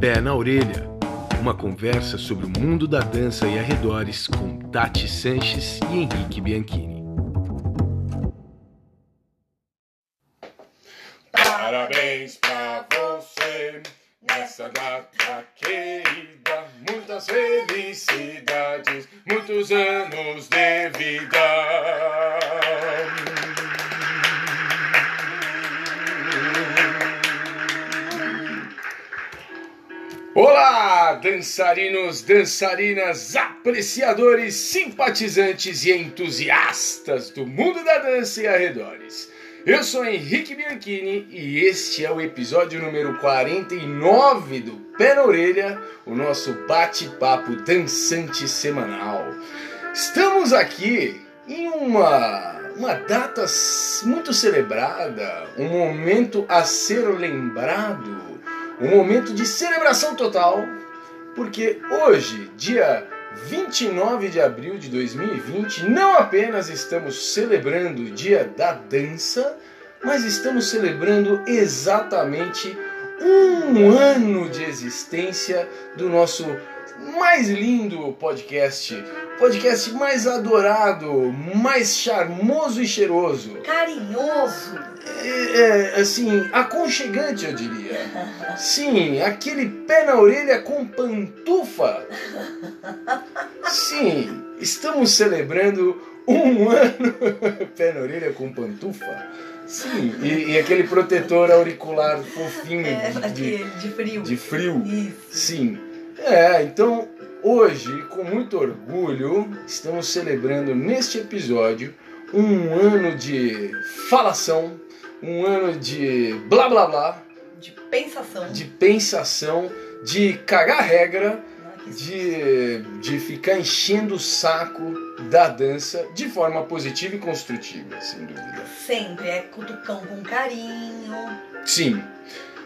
Pé na Orelha, uma conversa sobre o mundo da dança e arredores com Tati Sanches e Henrique Bianchini. Dançarinos, dançarinas, apreciadores, simpatizantes e entusiastas do mundo da dança e arredores. Eu sou Henrique Bianchini e este é o episódio número 49 do Pé na Orelha, o nosso bate-papo dançante semanal. Estamos aqui em uma, uma data muito celebrada, um momento a ser lembrado, um momento de celebração total, porque hoje, dia 29 de abril de 2020, não apenas estamos celebrando o Dia da Dança, mas estamos celebrando exatamente um ano de existência do nosso mais lindo podcast, podcast mais adorado, mais charmoso e cheiroso, Carinhoso. é, é, assim, aconchegante eu diria. Sim, aquele pé na orelha com pantufa. Sim, estamos celebrando um ano pé na orelha com pantufa. Sim, e, e aquele protetor auricular fofinho É, de, aquele de frio. de frio. Isso. Sim. É, então hoje, com muito orgulho, estamos celebrando neste episódio um ano de falação, um ano de blá blá blá, De pensação. de pensação, de cagar regra, de, de ficar enchendo o saco da dança de forma positiva e construtiva, sem dúvida. Sempre é cutucão com carinho. Sim.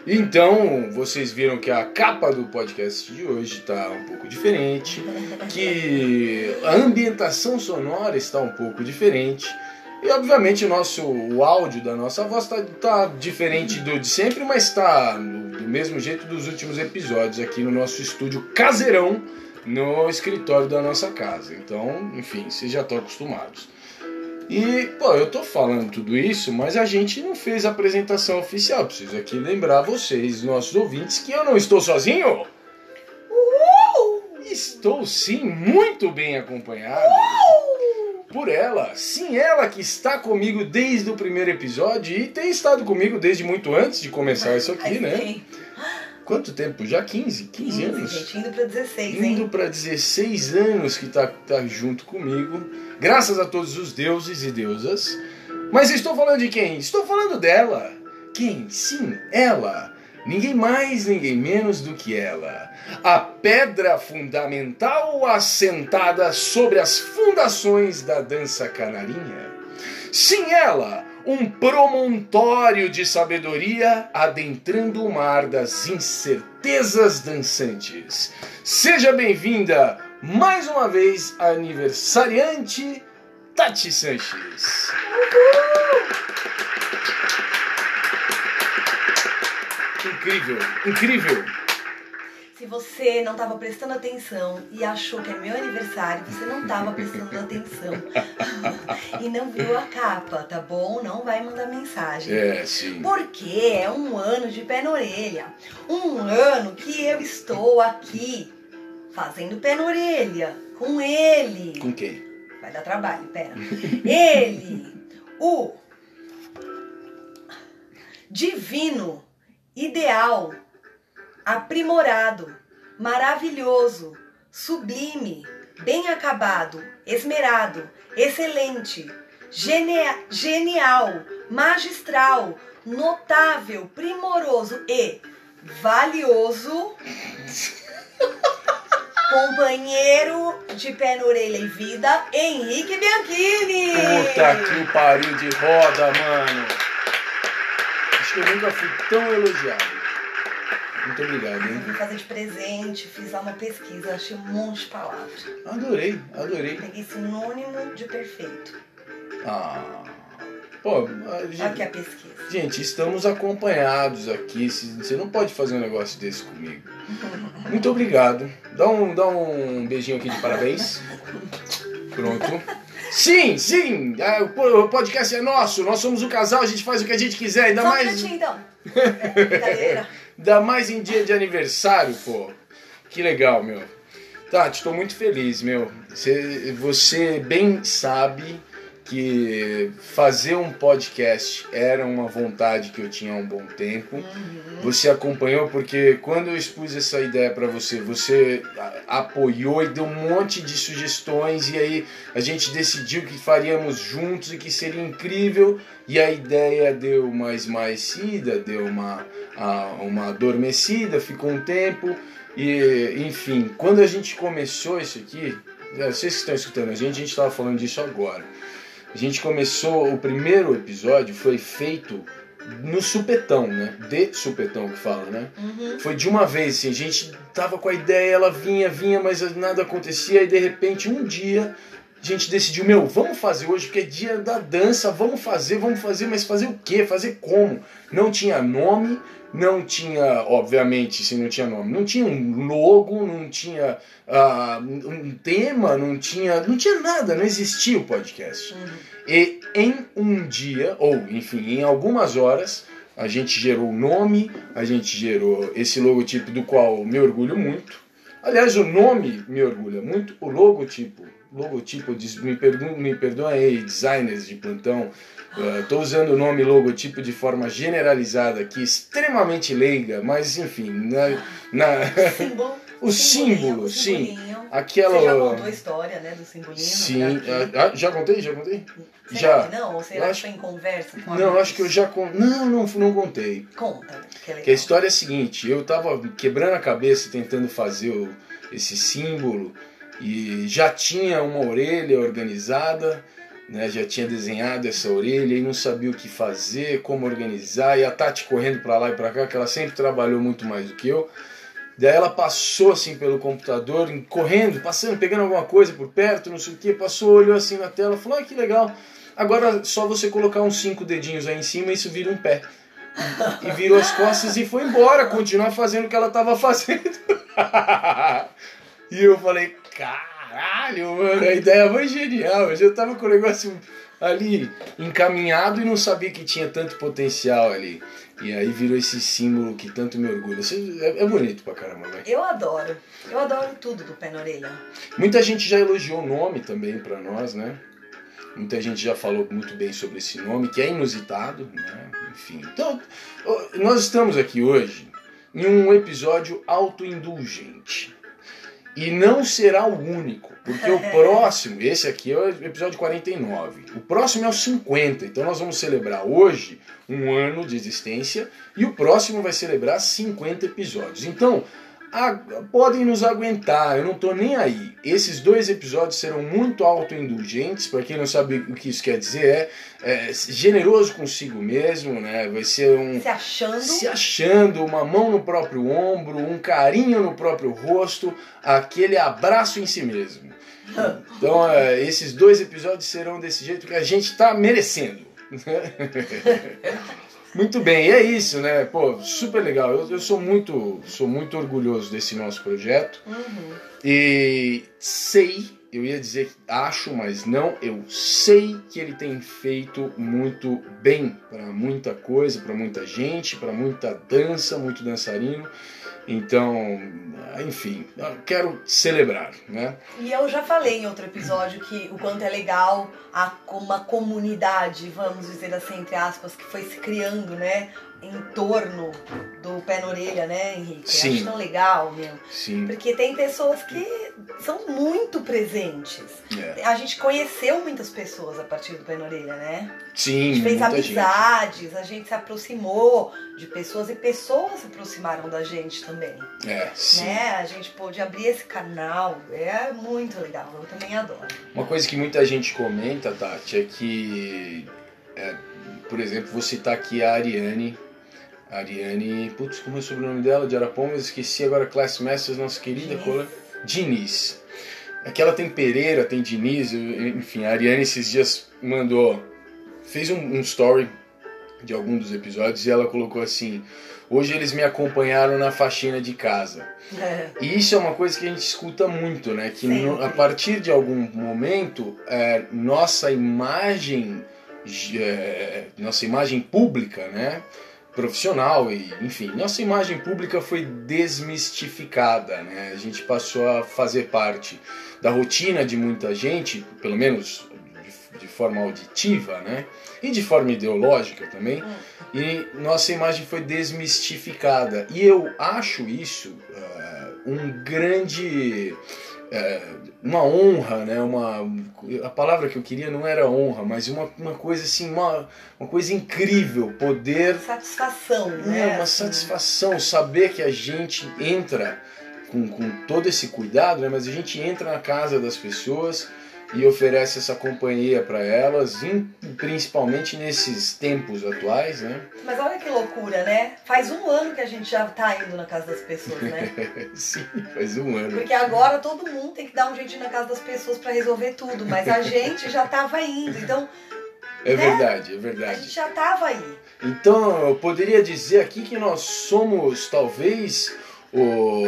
Então, vocês viram que a capa do podcast de hoje está um pouco diferente, que a ambientação sonora está um pouco diferente. E obviamente o nosso o áudio da nossa voz está tá diferente do de sempre, mas está do mesmo jeito dos últimos episódios aqui no nosso estúdio caseirão no escritório da nossa casa. Então, enfim, vocês já estão acostumados. E, pô, eu tô falando tudo isso, mas a gente não fez a apresentação oficial. Preciso aqui lembrar vocês, nossos ouvintes, que eu não estou sozinho. Estou sim muito bem acompanhado por ela. Sim, ela que está comigo desde o primeiro episódio e tem estado comigo desde muito antes de começar isso aqui, né? Quanto tempo? Já 15? 15 anos? gente, indo pra 16, Indo hein? para 16 anos que tá, tá junto comigo, graças a todos os deuses e deusas. Mas estou falando de quem? Estou falando dela. Quem? Sim, ela. Ninguém mais, ninguém menos do que ela. A pedra fundamental assentada sobre as fundações da dança canarinha. Sim, ela, um promontório de sabedoria adentrando o mar das incertezas dançantes. Seja bem-vinda mais uma vez a aniversariante Tati Sanches. Incrível, incrível. Você não tava prestando atenção e achou que é meu aniversário, você não tava prestando atenção. e não viu a capa, tá bom? Não vai mandar mensagem. É, sim. Porque é um ano de pé na orelha. Um ano que eu estou aqui fazendo pé na orelha com ele. Com quem? Vai dar trabalho, pera. Ele, o divino, ideal, aprimorado, maravilhoso, sublime, bem acabado, esmerado, excelente, genial, magistral, notável, primoroso e valioso. Companheiro de pé na orelha e vida, Henrique Bianchini. Puta que o pariu de roda, mano. Acho que eu nunca fui tão elogiado. Muito obrigado, Eu hein? vim fazer de presente, fiz lá uma pesquisa, achei um monte de palavras. Adorei, adorei. Peguei sinônimo de perfeito. Ah, Pô, a Aqui gente, a pesquisa. gente, estamos acompanhados aqui. Você não pode fazer um negócio desse comigo. Muito obrigado. Dá um, dá um beijinho aqui de parabéns. Pronto. Sim, sim! ah, O podcast é nosso, nós somos o casal, a gente faz o que a gente quiser, ainda Só um mais. minutinho então. É, brincadeira. Ainda mais em dia de aniversário, pô. Que legal, meu. Tati, tô muito feliz, meu. Você, você bem sabe que fazer um podcast era uma vontade que eu tinha há um bom tempo. Você acompanhou porque quando eu expus essa ideia pra você, você apoiou e deu um monte de sugestões e aí a gente decidiu que faríamos juntos e que seria incrível. E a ideia deu uma esmaecida, deu uma, uma adormecida, ficou um tempo. E, enfim, quando a gente começou isso aqui, é, vocês que estão escutando a gente, a gente estava falando disso agora. A gente começou, o primeiro episódio foi feito no supetão, né? De supetão que fala, né? Uhum. Foi de uma vez, assim, a gente tava com a ideia, ela vinha, vinha, mas nada acontecia, e de repente, um dia, a gente decidiu, meu, vamos fazer hoje, porque é dia da dança, vamos fazer, vamos fazer, mas fazer o quê? Fazer como? Não tinha nome, não tinha, obviamente, se não tinha nome, não tinha um logo, não tinha ah, um tema, não tinha, não tinha nada, não existia o podcast. Uhum. E em um dia, ou enfim, em algumas horas, a gente gerou o nome, a gente gerou esse logotipo do qual me orgulho muito. Aliás, o nome me orgulha muito, o logotipo. Logotipo, me, pergun me perdoem aí, designers de plantão. Estou usando o nome logotipo de forma generalizada aqui, extremamente leiga, mas enfim, na, na- Símbolo. o símbolo, sim. Aquela. Você já contou a história, né, do simbolinho? Sim, ah, ah, já contei? Já contei? Será já. que não? Ou será Eu que acho- foi em conversa com Não, acho que eu já con... Não, não, não contei. Conta, que é. Que a história é a seguinte, eu tava quebrando a cabeça tentando fazer o- esse símbolo e já tinha uma orelha organizada, né? Já tinha desenhado essa orelha e não sabia o que fazer, como organizar, e a Tati correndo pra lá e pra cá, que ela sempre trabalhou muito mais do que eu. Daí ela passou assim pelo computador, correndo, passando, pegando alguma coisa por perto, não sei o que, passou, olhou assim na tela, falou: "Ah, que legal. Agora só você colocar uns cinco dedinhos aí em cima e isso vira um pé." E virou as costas e foi embora, continuar fazendo o que ela tava fazendo. e eu falei, caralho, mano, a ideia foi genial. Eu já tava com o negócio ali encaminhado e não sabia que tinha tanto potencial ali. E aí virou esse símbolo que tanto me orgulha. É, é bonito pra caramba, velho. Eu adoro. Eu adoro tudo do pé na orelha. Muita gente já elogiou o nome também pra nós, né? Muita gente já falou muito bem sobre esse nome, que é inusitado, né? Enfim. Então, nós estamos aqui hoje em um episódio autoindulgente. E não será o único, porque o próximo, esse aqui é o episódio 49. O próximo é o 50, então nós vamos celebrar hoje um ano de existência e o próximo vai celebrar 50 episódios. Então, podem nos aguentar, eu não tô nem aí. Esses dois episódios serão muito autoindulgentes, para quem não sabe o que isso quer dizer, é, é generoso consigo mesmo, né? Vai ser um Se achando. se achando, uma mão no próprio ombro, um carinho no próprio rosto, aquele abraço em si mesmo. Então, é, esses dois episódios serão desse jeito que a gente está merecendo. Muito bem, e é isso, né? Pô, super legal. Eu, eu sou muito, sou muito orgulhoso desse nosso projeto. Uhum. E sei, eu ia dizer acho, mas não, eu sei que ele tem feito muito bem para muita coisa, para muita gente, para muita dança, muito dançarino. Então, enfim, quero celebrar, né? E eu já falei em outro episódio que o quanto é legal a, uma comunidade, vamos dizer assim, entre aspas, que foi se criando, né? Em torno do pé na orelha, né, Henrique? Sim. Acho tão legal, meu. Sim. Porque tem pessoas que são muito presentes. É. A gente conheceu muitas pessoas a partir do pé na orelha, né? A Sim, gente fez muita gente. amizades, a gente se aproximou de pessoas e pessoas se aproximaram da gente também. É, sim. Né? A gente pôde abrir esse canal. É muito legal. Eu também adoro. Uma coisa que muita gente comenta, Tati, é que, é, por exemplo, vou citar aqui a Ariane. Ariane, putz, como é o sobrenome dela? De Arapongas, esqueci agora, Class Masters, nossa querida colega. Diniz. Aqui ela tem Pereira, tem Diniz, enfim, a Ariane esses dias mandou fez um, um story de algum dos episódios e ela colocou assim: Hoje eles me acompanharam na faxina de casa. É. E isso é uma coisa que a gente escuta muito, né? Que no- a partir de algum momento, é, nossa imagem, é, nossa imagem pública, né? Profissional e, enfim, nossa imagem pública foi desmistificada, né? A gente passou a fazer parte da rotina de muita gente, pelo menos de, forma auditiva, né? E de forma ideológica também. E nossa imagem foi desmistificada. E eu acho isso eh, um grande. Eh, uma honra, né? Uma, a palavra que eu queria não era honra, mas uma, uma coisa assim, uma, uma coisa incrível poder Satisfação, né? é uma satisfação saber que a gente entra com, com todo esse cuidado, né? mas a gente entra na casa das pessoas e oferece essa companhia para elas, principalmente nesses tempos atuais, né? Mas olha que loucura, né? Faz um ano que a gente já tá indo na casa das pessoas, né? Sim, faz um ano. Porque agora todo mundo tem que dar um jeitinho na casa das pessoas pra resolver tudo, mas a gente já tava indo, então É né? verdade, é a verdade. gente já tava aí. Então eu poderia dizer aqui que nós somos talvez o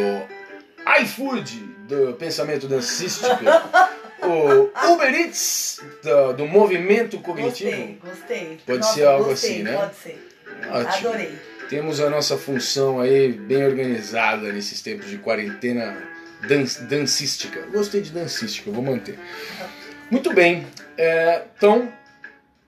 iFood do pensamento dancístico, o Uber Eats do, do movimento cognitivo. Gostei, gostei. Pode Nossa, ser algo gostei, assim, né? Pode ser. Ótimo. Adorei. Temos a nossa função aí bem organizada nesses tempos de quarentena dan dancística. Gostei de dancística, vou manter. Muito bem, é, então,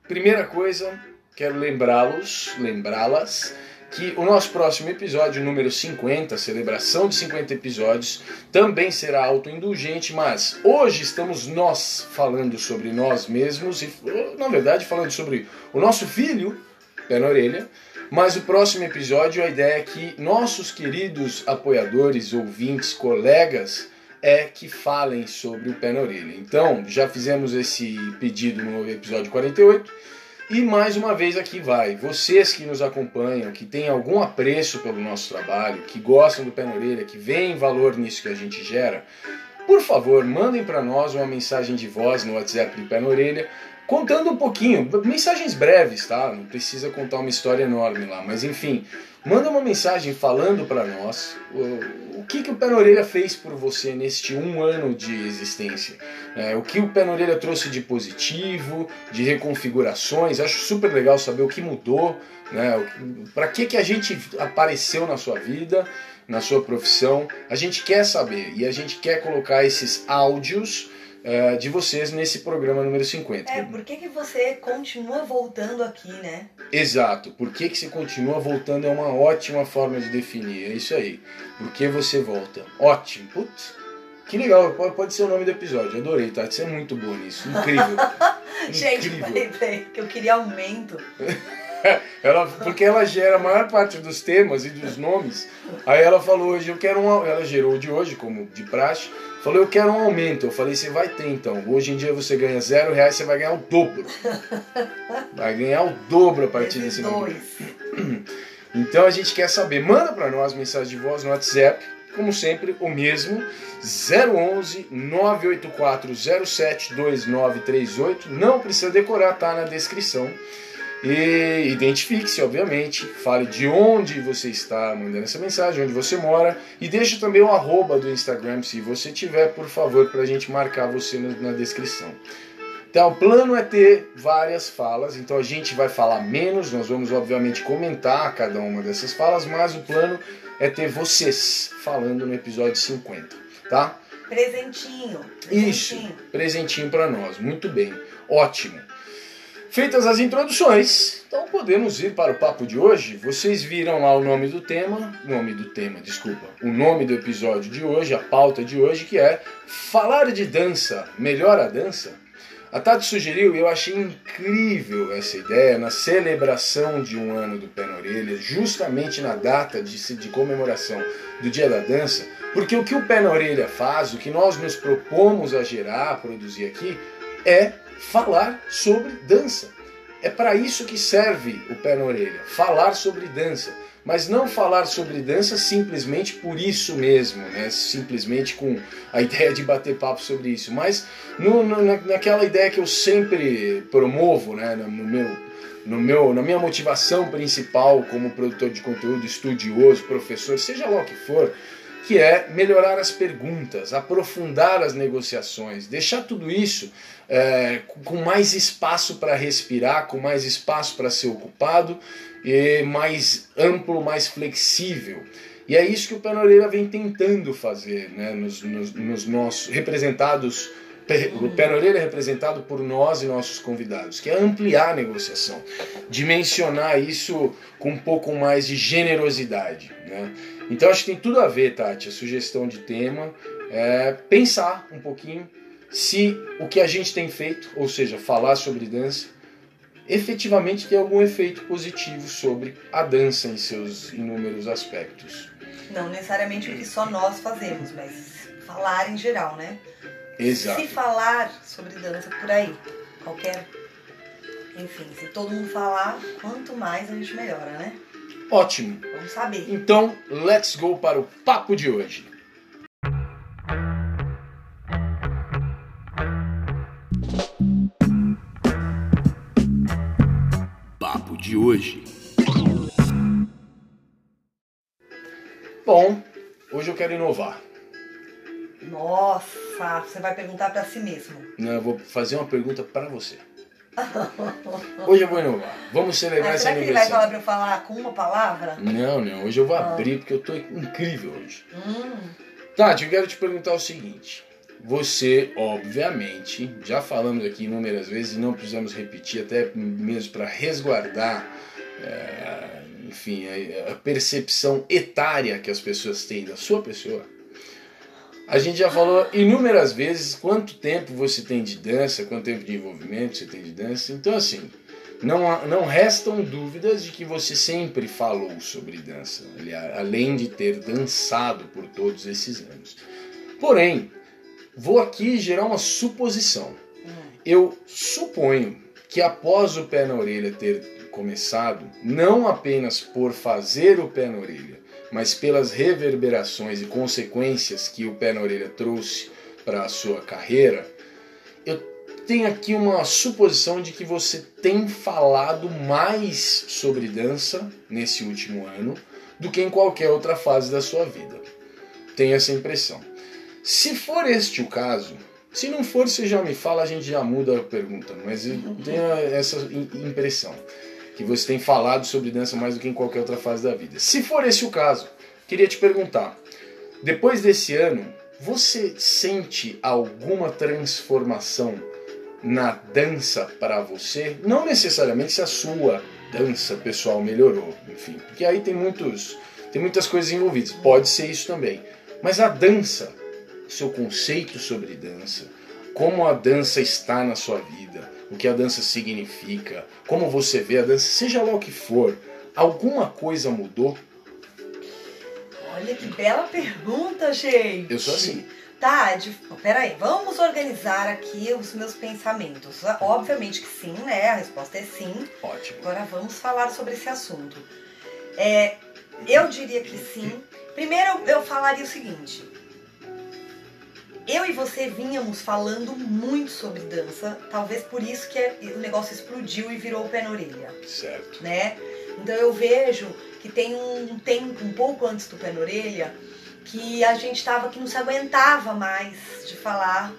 primeira coisa, quero lembrá-los, lembrá-las, que o nosso próximo episódio, número 50, celebração de 50 episódios, também será autoindulgente, mas hoje estamos nós falando sobre nós mesmos e, na verdade, falando sobre o nosso filho, pé na orelha, mas o próximo episódio, a ideia é que nossos queridos apoiadores, ouvintes, colegas, é que falem sobre o pé na orelha. Então, já fizemos esse pedido no episódio 48. E mais uma vez aqui vai. Vocês que nos acompanham, que têm algum apreço pelo nosso trabalho, que gostam do pé na orelha, que veem valor nisso que a gente gera, por favor, mandem para nós uma mensagem de voz no WhatsApp do Pé na Orelha, contando um pouquinho, mensagens breves, tá? Não precisa contar uma história enorme lá, mas enfim, manda uma mensagem falando para nós o, o que, que o Pé na Orelha fez por você neste um ano de existência. É, o que o Pé na Orelha trouxe de positivo, de reconfigurações. Acho super legal saber o que mudou, né? Para que, que a gente apareceu na sua vida, na sua profissão. A gente quer saber e a gente quer colocar esses áudios é, de vocês nesse programa número 50. É, por que, que você continua voltando aqui, né? Exato. Por que, que você continua voltando é uma ótima forma de definir. É isso aí. Por que você volta? Ótimo. Putz, que legal. Pode, ser o nome do episódio. Adorei, tá? Você é muito boa nisso. Incrível. Gente, Incrível. peraí, peraí, que eu queria aumento. Ela, porque ela gera a maior parte dos temas e dos nomes. Aí ela falou hoje, eu quero um. Ela gerou o de hoje, como de praxe. Falou, eu quero um aumento. Eu falei, você vai ter então. Hoje em dia você ganha zero reais, você vai ganhar o dobro. Vai ganhar o dobro a partir desse momento. dois. Então a gente quer saber, manda para nós mensagem de voz no WhatsApp, como sempre, o mesmo, 011 984 07 2938. Não precisa decorar, tá na descrição. E identifique-se, obviamente, fale de onde você está mandando essa mensagem, onde você mora, e deixe também o arroba do Instagram, se você tiver, por favor, para a gente marcar você na descrição. Então, o plano é ter várias falas, então a gente vai falar menos, nós vamos obviamente comentar cada uma dessas falas, mas o plano é ter vocês falando no episódio 50, tá? Presentinho. Isso, presentinho. presentinho para nós, muito bem, ótimo. Feitas as introduções, então podemos ir para o papo de hoje. Vocês viram lá o nome do tema, nome do tema, desculpa, o nome do episódio de hoje, a pauta de hoje, que é falar de dança, melhor a dança? A Tati sugeriu e eu achei incrível essa ideia na celebração de um ano do Pé na Orelha, justamente na data de, de comemoração do Dia da Dança, porque o que o Pé na Orelha faz, o que nós nos propomos a gerar, a produzir aqui, é falar sobre dança. é para isso que serve o pé na orelha, falar sobre dança. Mas não falar sobre dança simplesmente por isso mesmo, né? simplesmente com a ideia de bater papo sobre isso, mas no, no, naquela ideia que eu sempre promovo né? no, meu, no meu, na minha motivação principal como produtor de conteúdo, estudioso, professor, seja lá o que for, que é melhorar as perguntas, aprofundar as negociações, deixar tudo isso é, com mais espaço para respirar, com mais espaço para ser ocupado e mais amplo, mais flexível. E é isso que o Pé vem tentando fazer, né? nos, nos, nos nossos representados. O Orelha é representado por nós e nossos convidados, que é ampliar a negociação, dimensionar isso com um pouco mais de generosidade. Né? Então acho que tem tudo a ver, Tati, a sugestão de tema, é pensar um pouquinho se o que a gente tem feito, ou seja, falar sobre dança, efetivamente tem algum efeito positivo sobre a dança em seus inúmeros aspectos. Não necessariamente o que só nós fazemos, mas falar em geral, né? Exato. Se falar sobre dança por aí, qualquer. Enfim, se todo mundo falar, quanto mais a gente melhora, né? Ótimo. Vamos saber. Então, let's go para o papo de hoje. de hoje. Bom, hoje eu quero inovar. Nossa, você vai perguntar para si mesmo. Não, eu vou fazer uma pergunta para você. Hoje eu vou inovar. Vamos celebrar esse aniversário. Será que ele vai falar pra eu falar com uma palavra? Não, não. Hoje eu vou ah. abrir porque eu tô incrível hoje. Hum. Tati, eu quero te perguntar o seguinte. Você, obviamente, já falamos aqui inúmeras vezes e não precisamos repetir, até mesmo para resguardar, é, enfim, a, a percepção etária que as pessoas têm da sua pessoa. A gente já falou inúmeras vezes quanto tempo você tem de dança, quanto tempo de envolvimento você tem de dança. Então, assim, não, não restam dúvidas de que você sempre falou sobre dança, além de ter dançado por todos esses anos. Porém, Vou aqui gerar uma suposição. Eu suponho que após o pé na orelha ter começado, não apenas por fazer o pé na orelha, mas pelas reverberações e consequências que o pé na orelha trouxe para a sua carreira, eu tenho aqui uma suposição de que você tem falado mais sobre dança nesse último ano do que em qualquer outra fase da sua vida. Tenho essa impressão. Se for este o caso, se não for, você já me fala, a gente já muda a pergunta, mas eu tenho essa impressão que você tem falado sobre dança mais do que em qualquer outra fase da vida. Se for esse o caso, queria te perguntar: depois desse ano, você sente alguma transformação na dança para você? Não necessariamente se a sua dança pessoal melhorou, enfim, porque aí tem muitos tem muitas coisas envolvidas. Pode ser isso também, mas a dança seu conceito sobre dança, como a dança está na sua vida, o que a dança significa, como você vê a dança, seja lá o que for, alguma coisa mudou? Olha que bela pergunta, gente. Eu sou assim. Tá, de... peraí, vamos organizar aqui os meus pensamentos. Obviamente que sim, né? A resposta é sim. Ótimo. Agora vamos falar sobre esse assunto. É, eu diria que sim. Primeiro eu falaria o seguinte: eu e você vínhamos falando muito sobre dança, talvez por isso que é, o negócio explodiu e virou o pé na orelha. Certo. Né? Então eu vejo que tem um tempo, um pouco antes do pé na orelha, que a gente tava que não se aguentava mais de falar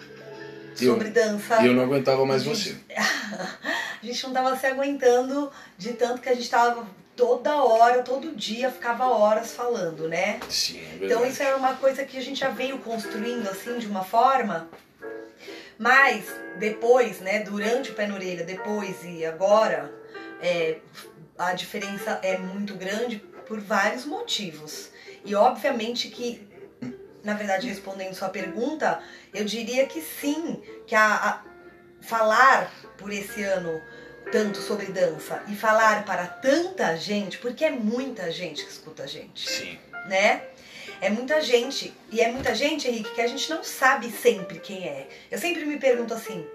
eu, sobre dança. E eu não aguentava mais você. a gente não tava se aguentando de tanto que a gente tava toda hora, todo dia, ficava horas falando, né? Sim, é Então isso era uma coisa que a gente já veio construindo assim de uma forma. Mas depois, né, durante o pé na orelha, depois e agora, é, a diferença é muito grande por vários motivos. E obviamente que, na verdade, respondendo sua pergunta, eu diria que sim, que a, a falar por esse ano tanto sobre dança e falar para tanta gente, porque é muita gente que escuta a gente. Sim. Né? É muita gente. E é muita gente, Henrique, que a gente não sabe sempre quem é. Eu sempre me pergunto assim: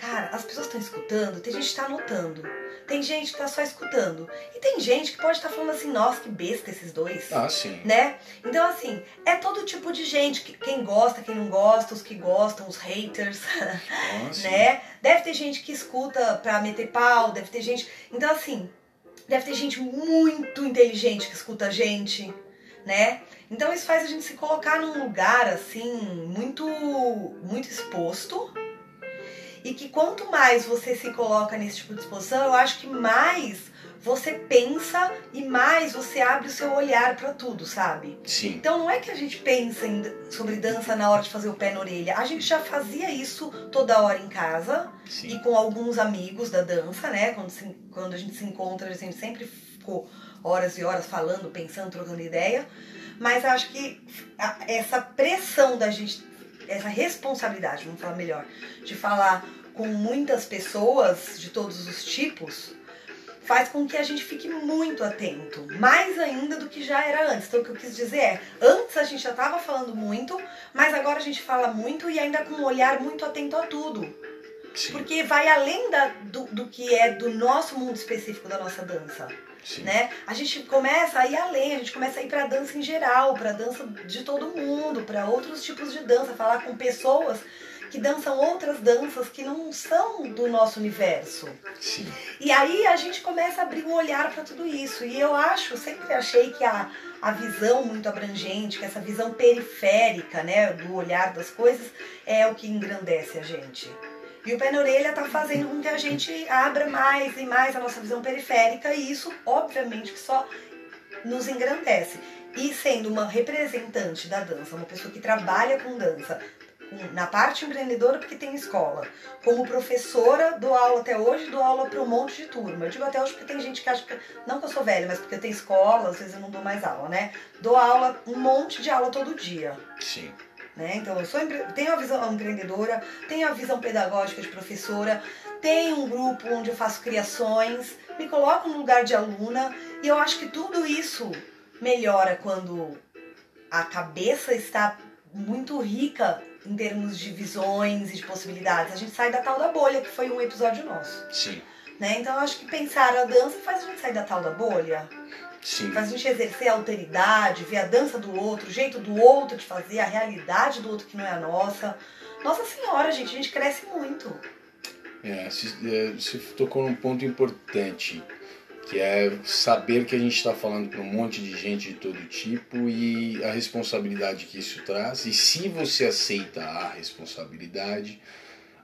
cara, as pessoas estão escutando, tem gente que tá anotando. Tem gente que tá só escutando. E tem gente que pode estar tá falando assim, nossa, que besta esses dois. Ah, sim. Né? Então, assim, é todo tipo de gente. Quem gosta, quem não gosta, os que gostam, os haters. Ah, né? Deve ter gente que escuta pra meter pau, deve ter gente. Então, assim, deve ter gente muito inteligente que escuta a gente, né? Então isso faz a gente se colocar num lugar assim muito muito exposto e que quanto mais você se coloca nesse tipo de exposição, eu acho que mais você pensa e mais você abre o seu olhar para tudo, sabe? Sim. Então não é que a gente pensa em, sobre dança na hora de fazer o pé na orelha. A gente já fazia isso toda hora em casa Sim. e com alguns amigos da dança, né? Quando, se, quando a gente se encontra, a gente sempre ficou horas e horas falando, pensando, trocando ideia. Mas acho que essa pressão da gente essa responsabilidade, vamos falar melhor, de falar com muitas pessoas de todos os tipos, faz com que a gente fique muito atento, mais ainda do que já era antes. Então, o que eu quis dizer é: antes a gente já estava falando muito, mas agora a gente fala muito e ainda com um olhar muito atento a tudo. Sim. Porque vai além da, do, do que é do nosso mundo específico da nossa dança. Sim. né? A gente começa a ir além, a gente começa a ir para dança em geral, para dança de todo mundo, para outros tipos de dança, falar com pessoas que dançam outras danças que não são do nosso universo. Sim. E aí a gente começa a abrir o um olhar para tudo isso. E eu acho, sempre achei que a, a visão muito abrangente, que essa visão periférica, né, do olhar das coisas, é o que engrandece a gente. E o pé na orelha está fazendo com que a gente abra mais e mais a nossa visão periférica e isso, obviamente, que só nos engrandece. E sendo uma representante da dança, uma pessoa que trabalha com dança, na parte empreendedora porque tem escola. Como professora, dou aula até hoje, dou aula para um monte de turma. Eu digo até hoje porque tem gente que acha que. Não que eu sou velha, mas porque eu tenho escola, às vezes eu não dou mais aula, né? Dou aula, um monte de aula todo dia. Sim. Né? Então, eu sou, tenho a visão empreendedora, tenho a visão pedagógica de professora, tenho um grupo onde eu faço criações, me coloco no lugar de aluna e eu acho que tudo isso melhora quando a cabeça está muito rica em termos de visões e de possibilidades. A gente sai da tal da bolha, que foi um episódio nosso. Sim. Né? Então eu acho que pensar a dança faz a gente sair da tal da bolha. Sim. Faz a gente exercer a alteridade, ver a dança do outro, o jeito do outro de fazer, a realidade do outro que não é a nossa. Nossa Senhora, gente, a gente cresce muito. É, é você tocou num ponto importante, que é saber que a gente está falando para um monte de gente de todo tipo e a responsabilidade que isso traz. E se você aceita a responsabilidade,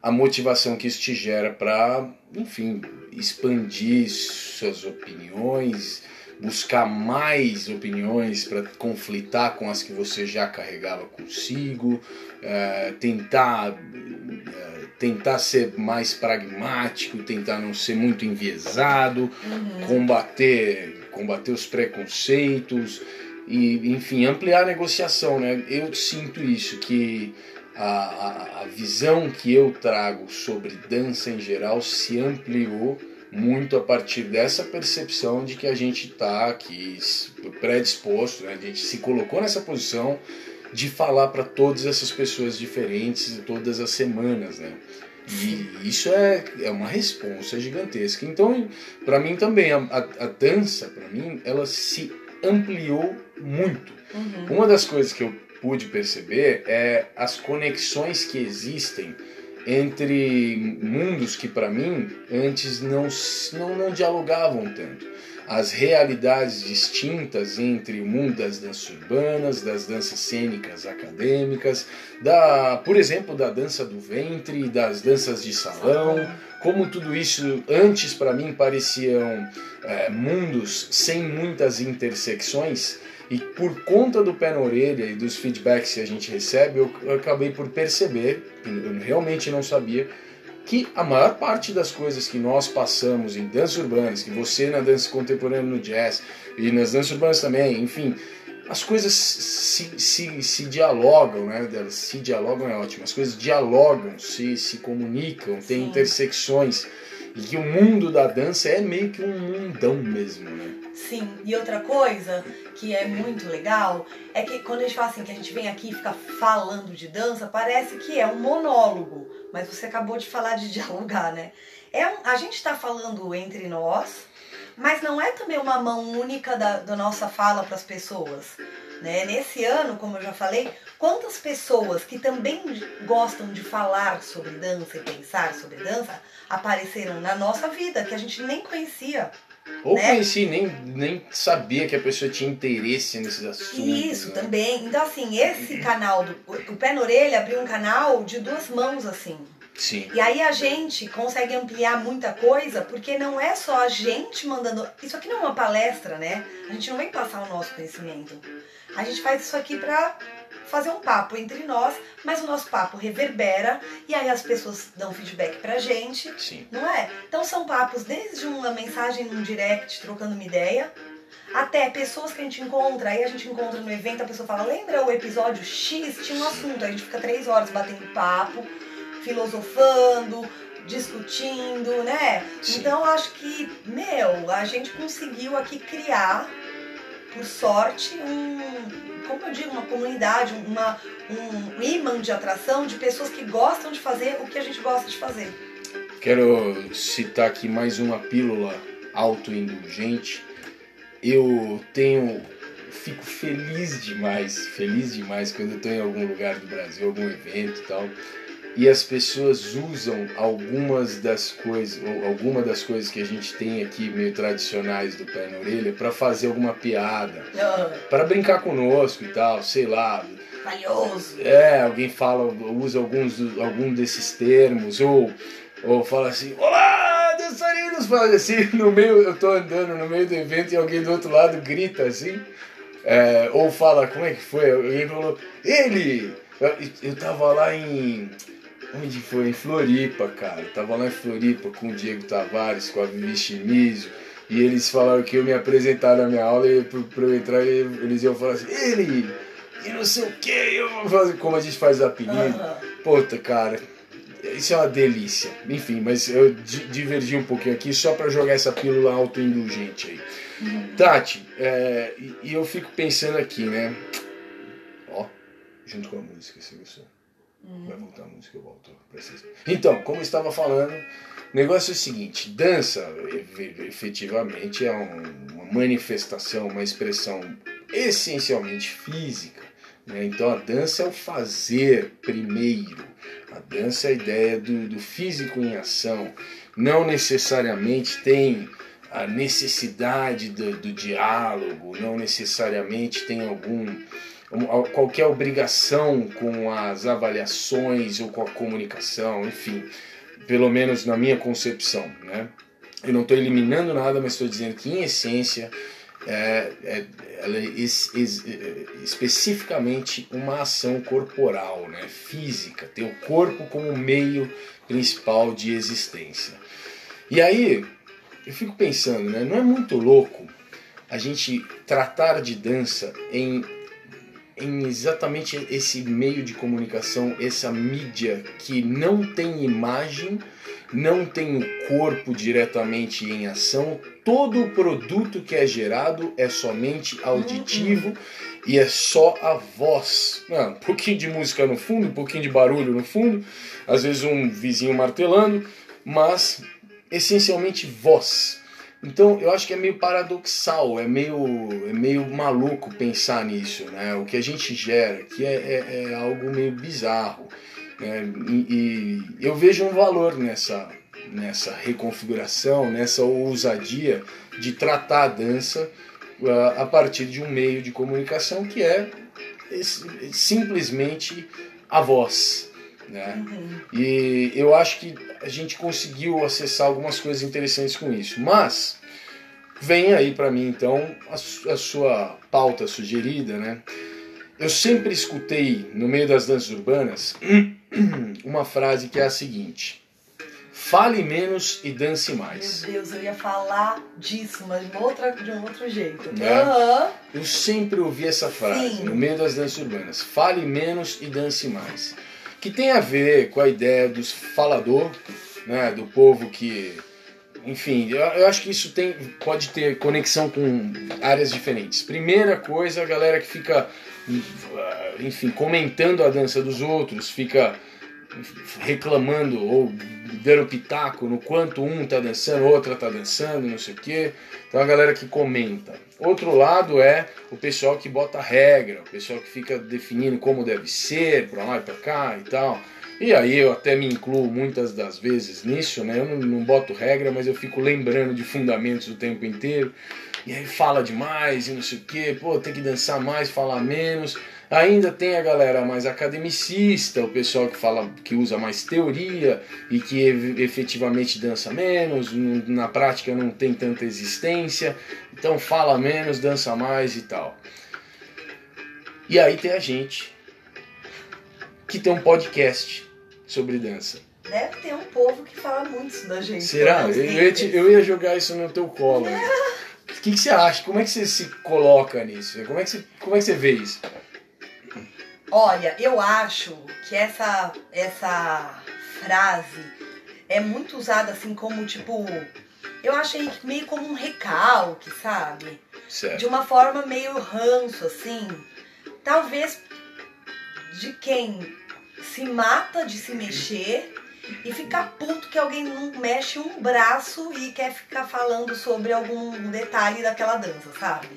a motivação que isso te gera para, enfim, expandir suas opiniões buscar mais opiniões para conflitar com as que você já carregava consigo, é, tentar, é, tentar ser mais pragmático, tentar não ser muito enviesado, uhum. combater, combater os preconceitos e, enfim, ampliar a negociação. Né? Eu sinto isso, que a, a, a visão que eu trago sobre dança em geral se ampliou muito a partir dessa percepção de que a gente está aqui predisposto, né? a gente se colocou nessa posição de falar para todas essas pessoas diferentes todas as semanas, né? E isso é, é uma resposta gigantesca. Então, para mim também, a, a, a dança, para mim, ela se ampliou muito. Uhum. Uma das coisas que eu pude perceber é as conexões que existem entre mundos que para mim antes não, não, não dialogavam tanto. As realidades distintas entre o mundo das danças urbanas, das danças cênicas acadêmicas, da, por exemplo, da dança do ventre, das danças de salão, como tudo isso antes para mim pareciam é, mundos sem muitas intersecções e por conta do pé na orelha e dos feedbacks que a gente recebe, eu, eu acabei por perceber, eu realmente não sabia, que a maior parte das coisas que nós passamos em danças urbanas, que você na dança contemporânea no jazz e nas danças urbanas também, enfim, as coisas se, se, se dialogam, né? Se dialogam é ótimo, as coisas dialogam, se, se comunicam, tem intersecções. E que o mundo da dança é meio que um mundão mesmo, né? Sim, e outra coisa que é muito legal é que quando a gente fala assim, que a gente vem aqui e fica falando de dança, parece que é um monólogo. mas você acabou de falar de dialogar, né? É um, a gente está falando entre nós, mas não é também uma mão única da, da nossa fala para as pessoas. Né? Nesse ano, como eu já falei, quantas pessoas que também gostam de falar sobre dança e pensar sobre dança apareceram na nossa vida, que a gente nem conhecia. Ou né? conheci, nem, nem sabia que a pessoa tinha interesse nesses assuntos. Isso, né? também. Então, assim, esse canal, do, o Pé na Orelha abriu um canal de duas mãos, assim. Sim. E aí a gente consegue ampliar muita coisa, porque não é só a gente mandando. Isso aqui não é uma palestra, né? A gente não vem passar o nosso conhecimento. A gente faz isso aqui pra fazer um papo entre nós, mas o nosso papo reverbera e aí as pessoas dão feedback pra gente, Sim. não é? Então são papos desde uma mensagem num direct trocando uma ideia, até pessoas que a gente encontra, aí a gente encontra no evento, a pessoa fala, lembra o episódio X? Tinha um assunto, aí a gente fica três horas batendo papo, filosofando, discutindo, né? Sim. Então acho que, meu, a gente conseguiu aqui criar, por sorte, um, como eu digo, uma comunidade, uma, um imã de atração de pessoas que gostam de fazer o que a gente gosta de fazer. Quero citar aqui mais uma pílula autoindulgente. Eu tenho. Fico feliz demais, feliz demais quando eu estou em algum lugar do Brasil, algum evento e tal. E as pessoas usam algumas das coisas, ou alguma das coisas que a gente tem aqui meio tradicionais do pé na orelha para fazer alguma piada, Ah, para brincar conosco e tal, sei lá, valioso. é, alguém fala, usa alguns algum desses termos, ou, ou fala assim, olá, dançarinos, fala assim, no meio, eu tô andando no meio do evento e alguém do outro lado grita assim, é, ou fala, como é que foi? Alguém falou, ele! Eu, eu tava lá em. Onde foi? Em Floripa, cara. Eu tava lá em Floripa com o Diego Tavares, com a Vivi Chimizo. E eles falaram que eu me apresentar na minha aula e pra, pra eu entrar eles iam falar assim, ele! E não sei o que, eu vou fazer como a gente faz apelido. Puta, cara, isso é uma delícia. Enfim, mas eu di- divergi um pouquinho aqui só pra jogar essa pílula autoindulgente aí. Tati, é, e, e eu fico pensando aqui, né? Ó, junto com a música, se gostou. Vai voltar a música, eu volto. Então, como eu estava falando, o negócio é o seguinte: dança efetivamente é um- uma manifestação, uma expressão essencialmente física. né? Então a dança é o fazer primeiro. A dança é a ideia do, do físico em ação. Não necessariamente tem a necessidade do, do diálogo, não necessariamente tem algum um- qualquer obrigação com as avaliações ou com a comunicação, enfim, pelo menos na minha concepção, né? Eu não estou eliminando nada, mas estou dizendo que em essência é, é- ela é é, especificamente uma ação corporal, né? física, tem o corpo como meio principal de existência. E aí eu fico pensando, né? não é muito louco a gente tratar de dança em em exatamente esse meio de comunicação, essa mídia que não tem imagem, não tem o corpo diretamente em ação, todo o produto que é gerado é somente auditivo e é só a voz. Ah, um pouquinho de música no fundo, um pouquinho de barulho no fundo, às vezes um vizinho martelando, mas essencialmente voz. Então eu acho que é meio paradoxal, é meio, é meio maluco pensar nisso, né? O que a gente gera aqui é, é, é algo meio bizarro. né? E, e eu vejo um valor nessa, nessa reconfiguração, nessa ousadia de tratar a dança ah, a partir de um meio de comunicação que é simplesmente a voz. Né? Uhum. E eu acho que a gente conseguiu acessar algumas coisas interessantes com isso. Mas vem aí para mim então a, a sua pauta sugerida, né? Eu sempre escutei no meio das danças urbanas uma frase que é a seguinte: fale menos e dance mais. Meu Deus, eu ia falar disso, mas de, outra, de um outro jeito. É. Aham. Eu sempre ouvi essa frase Sim. no meio das danças urbanas: fale menos e dance mais. Que tem a ver com a ideia dos falador, né, do povo que. Enfim, eu, eu acho que isso tem, pode ter conexão com áreas diferentes. Primeira coisa, a galera que fica, enfim, comentando a dança dos outros, fica reclamando ou dando pitaco no quanto um tá dançando, outra tá dançando, não sei o quê. Então a galera que comenta. Outro lado é o pessoal que bota regra, o pessoal que fica definindo como deve ser, pra lá e pra cá e tal. E aí eu até me incluo muitas das vezes nisso, né? Eu não, não boto regra, mas eu fico lembrando de fundamentos o tempo inteiro. E aí fala demais e não sei o quê, pô, tem que dançar mais, falar menos. Ainda tem a galera mais academicista, o pessoal que fala que usa mais teoria e que efetivamente dança menos, na prática não tem tanta existência, então fala menos, dança mais e tal. E aí tem a gente que tem um podcast sobre dança. Deve ter um povo que fala muito isso da gente. Será? Eu, ia te, eu ia jogar isso no teu colo. O que, que, você acha? Como é que você se coloca nisso? Como é que você, como é que você vê isso? Olha, eu acho que essa, essa frase é muito usada assim como tipo. Eu achei meio como um recalque, sabe? Certo. De uma forma meio ranço, assim. Talvez de quem se mata de se mexer e fica puto que alguém não mexe um braço e quer ficar falando sobre algum detalhe daquela dança, sabe?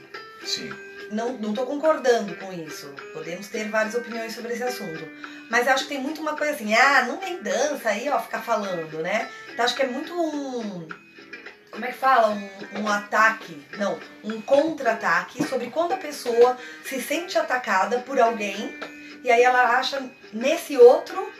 Sim não, tô concordando com isso. Podemos ter várias opiniões sobre esse assunto. Mas acho que tem muito uma coisa assim, ah, não tem dança aí, ó, ficar falando, né? Então acho que é muito um. Como é que fala? Um, um ataque, não, um contra-ataque sobre quando a pessoa se sente atacada por alguém e aí ela acha nesse outro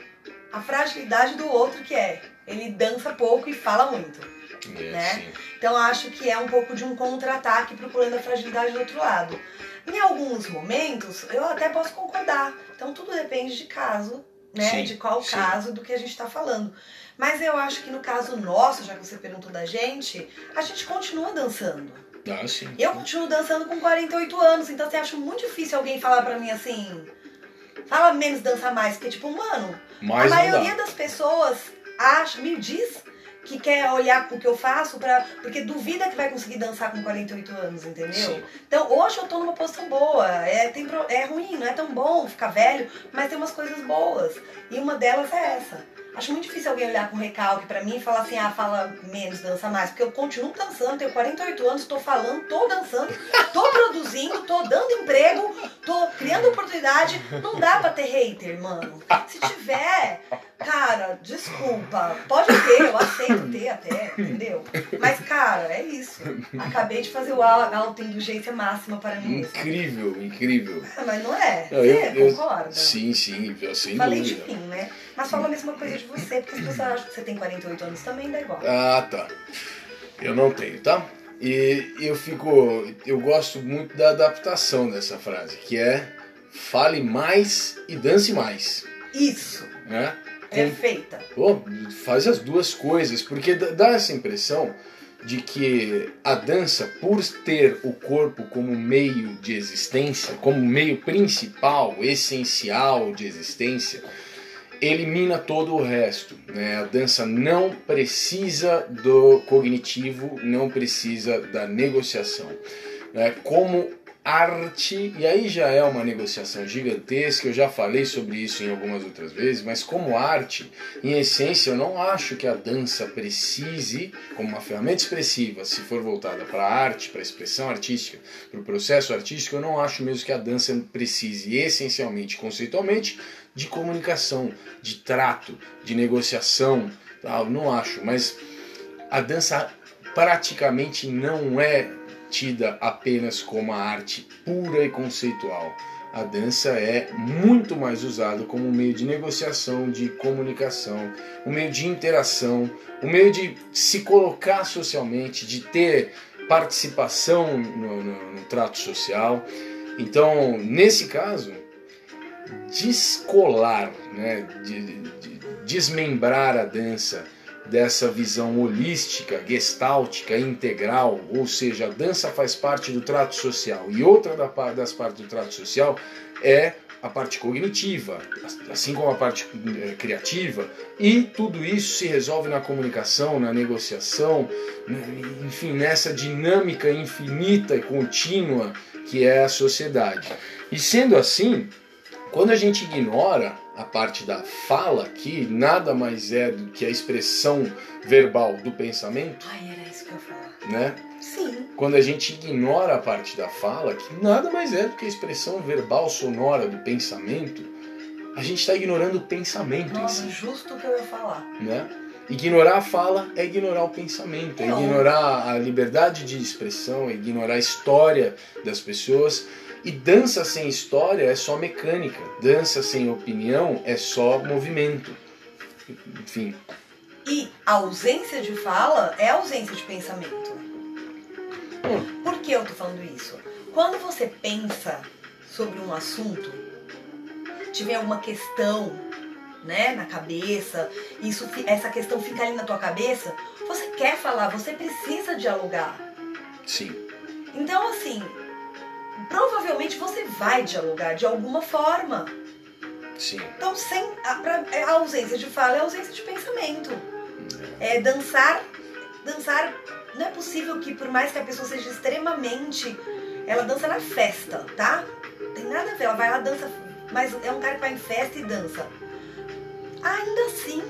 a fragilidade do outro que é ele dança pouco e fala muito. É, né? Sim. Então acho que é um pouco de um contra-ataque procurando a fragilidade do outro lado. Em alguns momentos, eu até posso concordar. Então tudo depende de caso, né? Sim, de qual sim. caso do que a gente está falando. Mas eu acho que no caso nosso, já que você perguntou da gente, a gente continua dançando. Ah, sim. Eu continuo dançando com 48 anos, então você acha muito difícil alguém falar para mim assim, fala menos, dança mais, porque tipo, mano, mais a maioria das pessoas acha, me diz que quer olhar o que eu faço para porque duvida que vai conseguir dançar com 48 anos, entendeu? Sim. Então, hoje eu tô numa posição boa. É, tem, é ruim, não é tão bom ficar velho, mas tem umas coisas boas. E uma delas é essa. Acho muito difícil alguém olhar com recalque para mim e falar assim, ah, fala menos, dança mais. Porque eu continuo dançando, tenho 48 anos, tô falando, tô dançando, tô produzindo, tô dando emprego, tô criando oportunidade. Não dá pra ter hater, mano. Se tiver, Cara, desculpa. Pode ter, eu aceito ter até, entendeu? Mas, cara, é isso. Acabei de fazer o autoindulgência máxima para mim. Incrível, incrível. É, mas não é. Não, você eu, concorda? Sim, sim, sem Falei dúvida. de mim, né? Mas fala a mesma coisa de você, porque as pessoas acham que você tem 48 anos também dá igual. Ah, tá. Eu não tenho, tá? E eu fico. Eu gosto muito da adaptação dessa frase, que é fale mais e dance mais. Isso. Né? Perfeita. Pô, faz as duas coisas, porque dá essa impressão de que a dança, por ter o corpo como meio de existência, como meio principal, essencial de existência, elimina todo o resto. Né? A dança não precisa do cognitivo, não precisa da negociação. Né? Como arte, e aí já é uma negociação gigantesca, eu já falei sobre isso em algumas outras vezes, mas como arte, em essência, eu não acho que a dança precise, como uma ferramenta expressiva, se for voltada para a arte, para a expressão artística, para o processo artístico, eu não acho mesmo que a dança precise essencialmente, conceitualmente, de comunicação, de trato, de negociação, tal, não acho, mas a dança praticamente não é tida apenas como a arte pura e conceitual. A dança é muito mais usada como um meio de negociação, de comunicação, um meio de interação, um meio de se colocar socialmente, de ter participação no, no, no trato social. Então, nesse caso, descolar, né, de, de, desmembrar a dança dessa visão holística, gestáltica, integral, ou seja, a dança faz parte do trato social e outra das partes do trato social é a parte cognitiva, assim como a parte eh, criativa, e tudo isso se resolve na comunicação, na negociação, enfim, nessa dinâmica infinita e contínua que é a sociedade. E sendo assim, quando a gente ignora a parte da fala, que nada mais é do que a expressão verbal do pensamento, Ai, era isso que eu ia falar. né? Sim. Quando a gente ignora a parte da fala, que nada mais é do que a expressão verbal sonora do pensamento, a gente está ignorando o pensamento em Nossa, si, justo o que eu ia falar. né? Ignorar a fala é ignorar o pensamento, é Não. ignorar a liberdade de expressão, é ignorar a história das pessoas. E dança sem história é só mecânica, dança sem opinião é só movimento. Enfim, E a ausência de fala é ausência de pensamento. Hum. Por que eu tô falando isso? Quando você pensa sobre um assunto, tiver alguma questão, né, na cabeça, isso, essa questão fica ali na tua cabeça, você quer falar, você precisa dialogar. sim, Então, assim, provavelmente você vai dialogar de alguma forma. sim. Então, sem a, pra- é a ausência de fala é a ausência de pensamento. É dançar, dançar. Não é possível que por mais que a pessoa seja extremamente, ela dança na festa, tá? Tem nada a ver, ela vai lá dança, mas é um cara que vai em festa e dança. Ainda assim,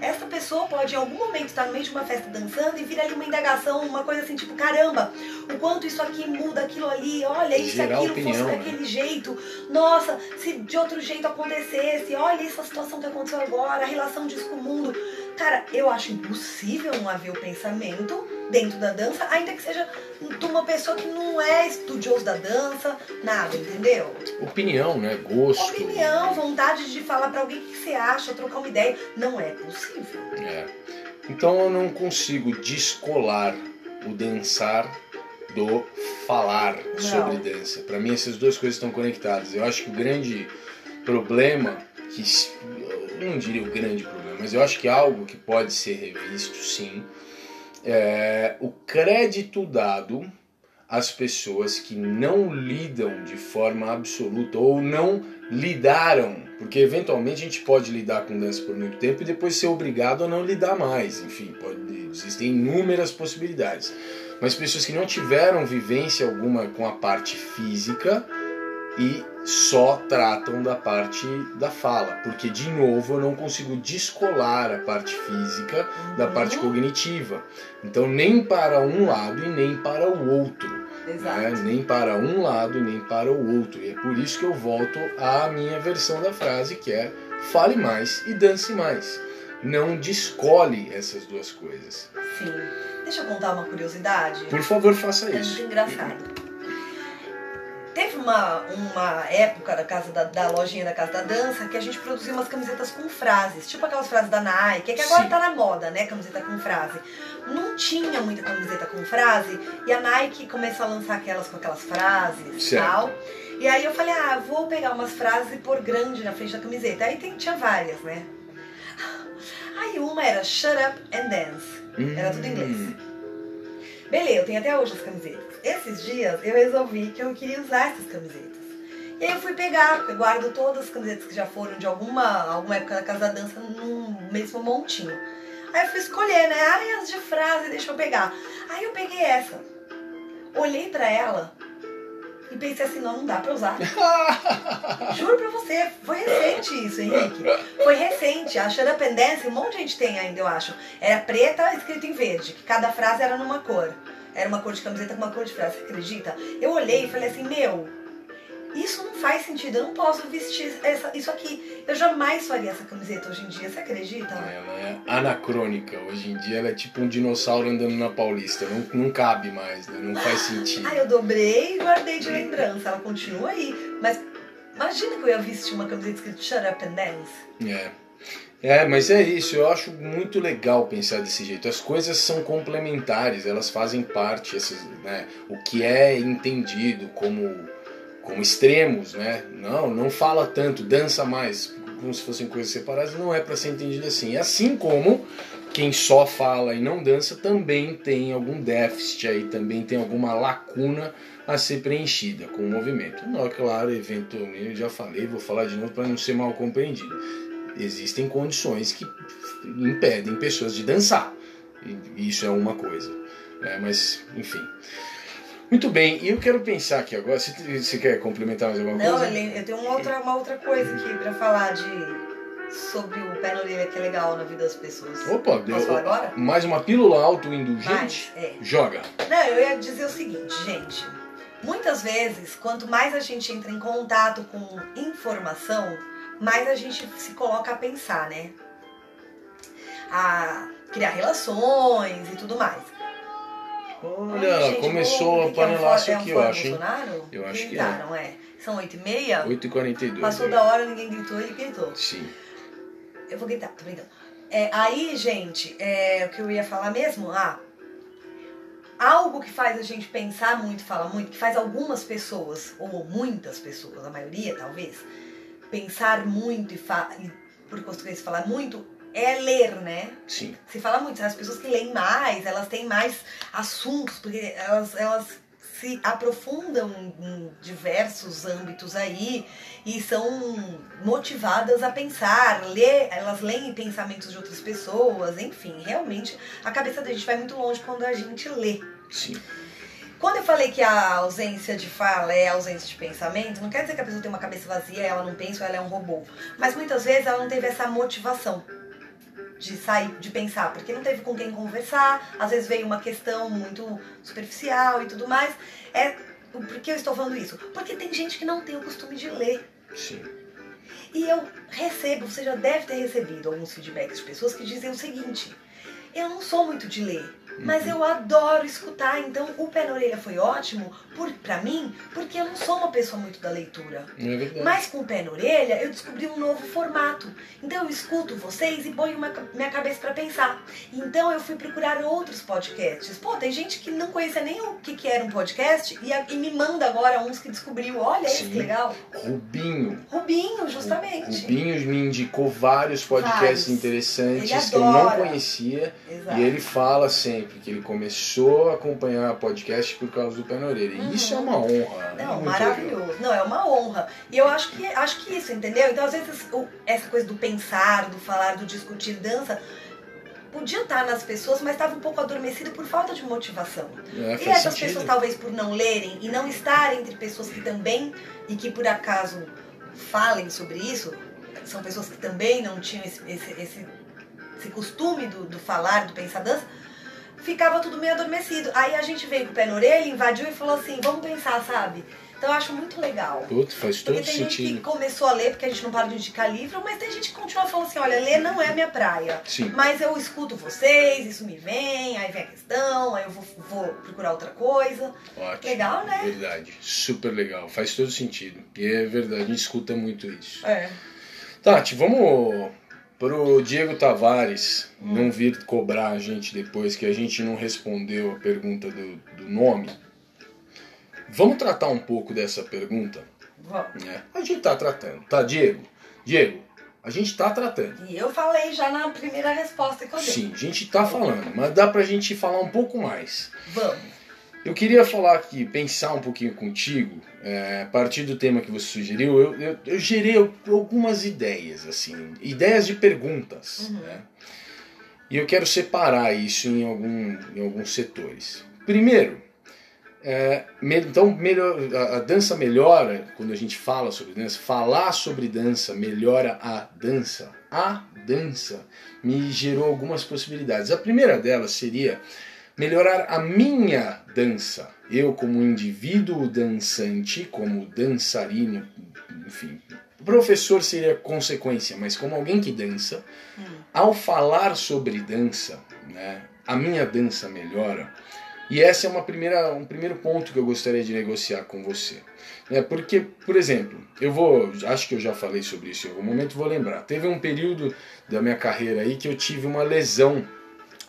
essa pessoa pode em algum momento estar no meio de uma festa dançando e vir ali uma indagação, uma coisa assim, tipo, caramba, o quanto isso aqui muda aquilo ali, olha, se Gerar aquilo opinião, fosse né? daquele jeito, nossa, se de outro jeito acontecesse, olha essa situação que aconteceu agora, a relação disso com o mundo. Cara, eu acho impossível não haver o pensamento dentro da dança, ainda que seja de uma pessoa que não é estudioso da dança, nada, entendeu? Opinião, né? Gosto. Opinião, vontade de falar pra alguém o que você acha, trocar uma ideia, não é possível. É. Então eu não consigo descolar o dançar do falar Não. sobre dança. Para mim essas duas coisas estão conectadas. Eu acho que o grande problema que eu não diria o grande problema, mas eu acho que algo que pode ser revisto, sim, é o crédito dado às pessoas que não lidam de forma absoluta ou não lidaram, porque eventualmente a gente pode lidar com dança por muito tempo e depois ser obrigado a não lidar mais. Enfim, pode- existem inúmeras possibilidades. Mas pessoas que não tiveram vivência alguma com a parte física e só tratam da parte da fala, porque de novo eu não consigo descolar a parte física da parte Uhum. cognitiva. Então nem para um lado e nem para o outro Exato. né? nem para um lado e nem para o outro. E é por isso que eu volto à minha versão da frase, que é fale mais e dance mais. Não descole essas duas coisas. Sim. Deixa eu contar uma curiosidade. Por favor, faça É muito isso. engraçado. Teve uma, uma época da casa da, da lojinha da Casa da Dança que a gente produzia umas camisetas com frases, tipo aquelas frases da Nike, que agora Sim. tá na moda, né? Camiseta com frase. Não tinha muita camiseta com frase e a Nike começou a lançar aquelas com aquelas frases e tal. E aí eu falei, ah, vou pegar umas frases e pôr grande na frente da camiseta. Aí tem, tinha várias, né? Aí uma era Shut Up and Dance. Era tudo em inglês. Hum, Beleza, eu tenho até hoje as camisetas. Esses dias eu resolvi que eu queria usar essas camisetas. E aí eu fui pegar, eu guardo todas as camisetas que já foram de alguma, alguma época da Casa da Dança num mesmo montinho. Aí eu fui escolher, né? Ai, as de frase, deixa eu pegar. Aí eu peguei essa. Olhei pra ela e pensei assim, não, não dá pra usar. Juro pra você, foi recente isso, Henrique. Foi recente. A Shut Up and Dance, um monte de gente tem ainda, eu acho. Era preta, escrito em verde, que cada frase era numa cor. Era uma cor de camiseta com uma cor de frase, você acredita? Eu olhei e falei assim, meu, isso não faz sentido, eu não posso vestir essa, isso aqui. Eu jamais faria essa camiseta hoje em dia, você acredita? Ela é anacrônica. Hoje em dia ela é tipo um dinossauro andando na Paulista. Não, não cabe mais, né? Não faz sentido. Aí eu dobrei e guardei de lembrança, ela continua aí. Mas imagina que eu ia vestir uma camiseta escrito Shut Up and Dance. É. É, mas é isso, eu acho muito legal pensar desse jeito. As coisas são complementares, elas fazem parte, né, o que é entendido como, como extremos, né? Não, não fala tanto, dança mais, como se fossem coisas separadas, não é para ser entendido assim. Assim como quem só fala e não dança também tem algum déficit aí, também tem alguma lacuna a ser preenchida com o movimento. Não, é claro, eventualmente, já falei, vou falar de novo para não ser mal compreendido existem condições que impedem pessoas de dançar. E isso é uma coisa. né? mas, enfim. Muito bem, e eu quero pensar aqui agora. Você, você quer complementar mais alguma Não, coisa? eu, eu tenho uma outra, uma outra coisa aqui pra falar de sobre o pé na orelha que é legal na vida das pessoas. Opa, Posso deu falar agora? mais uma pílula autoindulgente? É. Joga. Não, eu ia dizer o seguinte, gente. Muitas vezes, quanto mais a gente entra em contato com informação, mais a gente se coloca a pensar, né? A criar relações e tudo mais. Olha, Ai, gente, começou o a é panelaço é um aqui, eu fora acho? Bolsonaro? Eu acho que é. Gritaram, é. São 8 e meia? 8h42. Passou aí. da hora, ninguém gritou, ele gritou. Sim. Eu vou gritar, tô brincando. É, aí, gente, é, o que eu ia falar mesmo? Ah, algo que faz a gente pensar muito, fala muito, que faz algumas pessoas, ou muitas pessoas, a maioria talvez, pensar muito e, e por consequência falar muito, é ler, né? Sim. Se fala muito, as pessoas que leem mais, elas têm mais assuntos, porque elas, elas se aprofundam em diversos âmbitos aí e são motivadas a pensar, ler, elas leem pensamentos de outras pessoas, enfim, realmente a cabeça da gente vai muito longe quando a gente lê. Sim. Quando eu falei que a ausência de fala é ausência de pensamento, não quer dizer que a pessoa tem uma cabeça vazia, ela não pensa ela é um robô. Mas muitas vezes ela não teve essa motivação de sair, de pensar, porque não teve com quem conversar, às vezes veio uma questão muito superficial e tudo mais. É, por que eu estou falando isso? Porque tem gente que não tem o costume de ler. Sim. E eu recebo, você já deve ter recebido alguns feedbacks de pessoas que dizem o seguinte: eu não sou muito de ler, mas eu adoro escutar. Então o pé na orelha foi ótimo por, pra mim, porque eu não sou uma pessoa muito da leitura. É. Mas com o pé na orelha, eu descobri um novo formato. Então eu escuto vocês e ponho uma- minha cabeça pra pensar. Então eu fui procurar outros podcasts. Pô, tem gente que não conhecia nem o que, que era um podcast e, a- e me manda agora uns que descobriu. Olha isso Sim. que legal. Rubinho. Rubinho, justamente. Rubinho me indicou vários podcasts Vários. interessantes que eu não conhecia. Exato. E ele fala sempre que ele começou a acompanhar podcast por causa do pé na orelha. E Uhum. isso é uma honra. é Não, maravilhoso. Não, é uma honra. E eu acho que acho que isso, entendeu? Então, às vezes, essa coisa do pensar, do falar, do discutir dança, podia estar nas pessoas, mas estava um pouco adormecido por falta de motivação. legal. É, E essas sentido. pessoas, talvez por não lerem e não estarem entre pessoas que também, e que por acaso falem sobre isso, são pessoas que também não tinham esse, esse, esse, esse costume do, do falar, do pensar dança, ficava tudo meio adormecido. Aí a gente veio com o pé na orelha, invadiu e falou assim: vamos pensar, sabe? Então eu acho muito legal. Putz, faz Porque todo tem gente que sentido. começou a ler, porque a gente não para de indicar livro, mas tem gente que continua falando assim: olha, ler não é a minha praia. Sim. Mas eu escuto vocês, isso me vem, aí vem a questão, aí eu vou, vou procurar outra coisa. Ótimo. Legal, né? Verdade. Super legal. Faz todo sentido. E é verdade, a gente escuta muito isso. É. Tati, vamos pro Diego Tavares não vir cobrar a gente depois que a gente não respondeu a pergunta do, do nome. Vamos tratar um pouco dessa pergunta? Vamos. né? A gente tá tratando, tá, Diego? Diego, a gente tá tratando. E eu falei já na primeira resposta que eu dei. Sim, a gente tá falando, mas dá pra gente falar um pouco mais. Vamos. Eu queria falar aqui, pensar um pouquinho contigo, é, a partir do tema que você sugeriu, eu, eu, eu gerei algumas ideias, assim, ideias de perguntas, Uhum. né? E eu quero separar isso em, algum, em alguns setores. Primeiro, é, então melhor, a, a dança melhora quando a gente fala sobre dança. Falar sobre dança melhora a dança. A dança me gerou algumas possibilidades. A primeira delas seria melhorar a minha dança. Eu, como indivíduo dançante, como dançarino, enfim. Professor seria consequência, mas como alguém que dança, Hum. ao falar sobre dança, né, a minha dança melhora. E esse é uma primeira, um primeiro ponto que eu gostaria de negociar com você. Né, porque, por exemplo, eu vou. Acho que eu já falei sobre isso em algum momento, vou lembrar. Teve um período da minha carreira aí que eu tive uma lesão.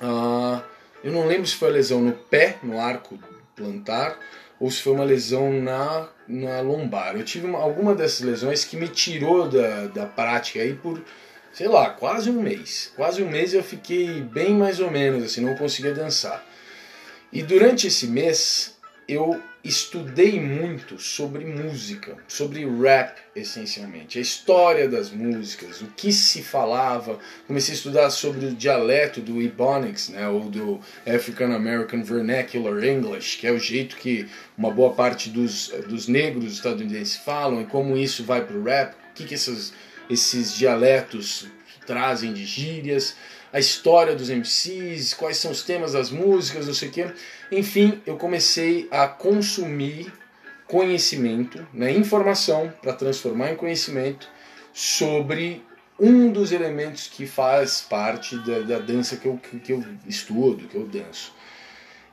ah, eu não lembro se foi a lesão no pé, no arco plantar, ou se foi uma lesão na, na lombar. Eu tive uma, alguma dessas lesões que me tirou da, da prática aí por, sei lá, quase um mês. Quase um mês eu fiquei bem mais ou menos, assim, não conseguia dançar. E durante esse mês eu estudei muito sobre música, sobre rap essencialmente, a história das músicas, o que se falava. Comecei a estudar sobre o dialeto do Ebonics, né, ou do African American Vernacular English, que é o jeito que uma boa parte dos, dos negros estadunidenses falam e como isso vai para o rap, o que, que esses, esses dialetos trazem de gírias, a história dos MCs, quais são os temas das músicas, não sei o quê. Enfim, eu comecei a consumir conhecimento, né, informação para transformar em conhecimento sobre um dos elementos que faz parte da, da dança que eu, que eu estudo, que eu danço.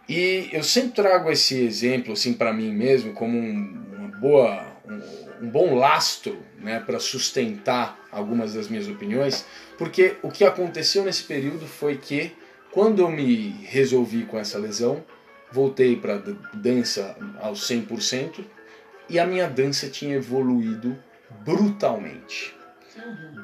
E eu sempre trago esse exemplo assim para mim mesmo como um, uma boa, um, um bom lastro né, para sustentar algumas das minhas opiniões, porque o que aconteceu nesse período foi que quando eu me resolvi com essa lesão, voltei para dança aos 100% e a minha dança tinha evoluído brutalmente.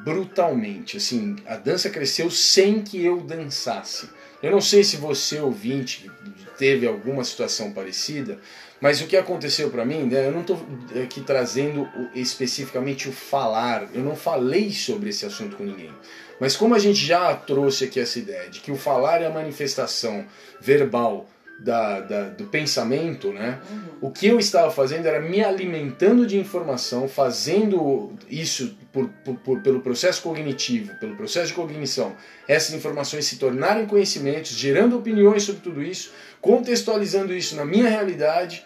Brutalmente, assim, a dança cresceu sem que eu dançasse. Eu não sei se você ouvinte teve alguma situação parecida, mas o que aconteceu para mim, né, eu não estou aqui trazendo especificamente o falar, eu não falei sobre esse assunto com ninguém. Mas como a gente já trouxe aqui essa ideia de que o falar é a manifestação verbal da, da, do pensamento, né? Uhum. O que eu estava fazendo era me alimentando de informação, fazendo isso por, por, por, pelo processo cognitivo, pelo processo de cognição, essas informações se tornarem conhecimentos, gerando opiniões sobre tudo isso, contextualizando isso na minha realidade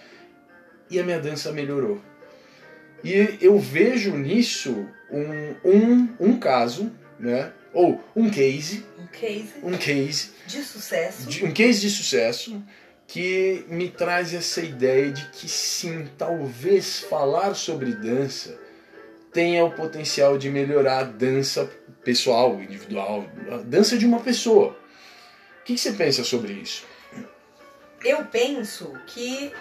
e a minha dança melhorou. E eu vejo nisso um, um, um caso, né? ou um case, um case, um case de sucesso, de, um case de sucesso que me traz essa ideia de que sim, talvez falar sobre dança tenha o potencial de melhorar a dança pessoal, individual, a dança de uma pessoa. O que você pensa sobre isso? Eu penso que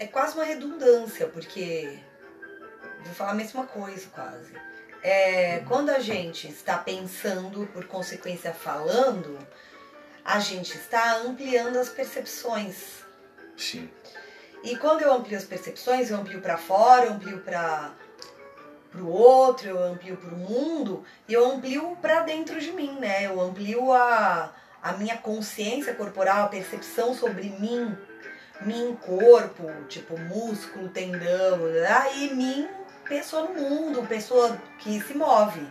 é quase uma redundância, porque vou falar a mesma coisa quase é, quando a gente está pensando, por consequência falando, a gente está ampliando as percepções. Sim. E quando eu amplio as percepções, eu amplio para fora, eu amplio para o outro, eu amplio para o mundo, e eu amplio para dentro de mim, né? Eu amplio a, a minha consciência corporal, a percepção sobre mim, mim corpo, tipo músculo, tendão, aí mim pessoa no mundo, pessoa que se move,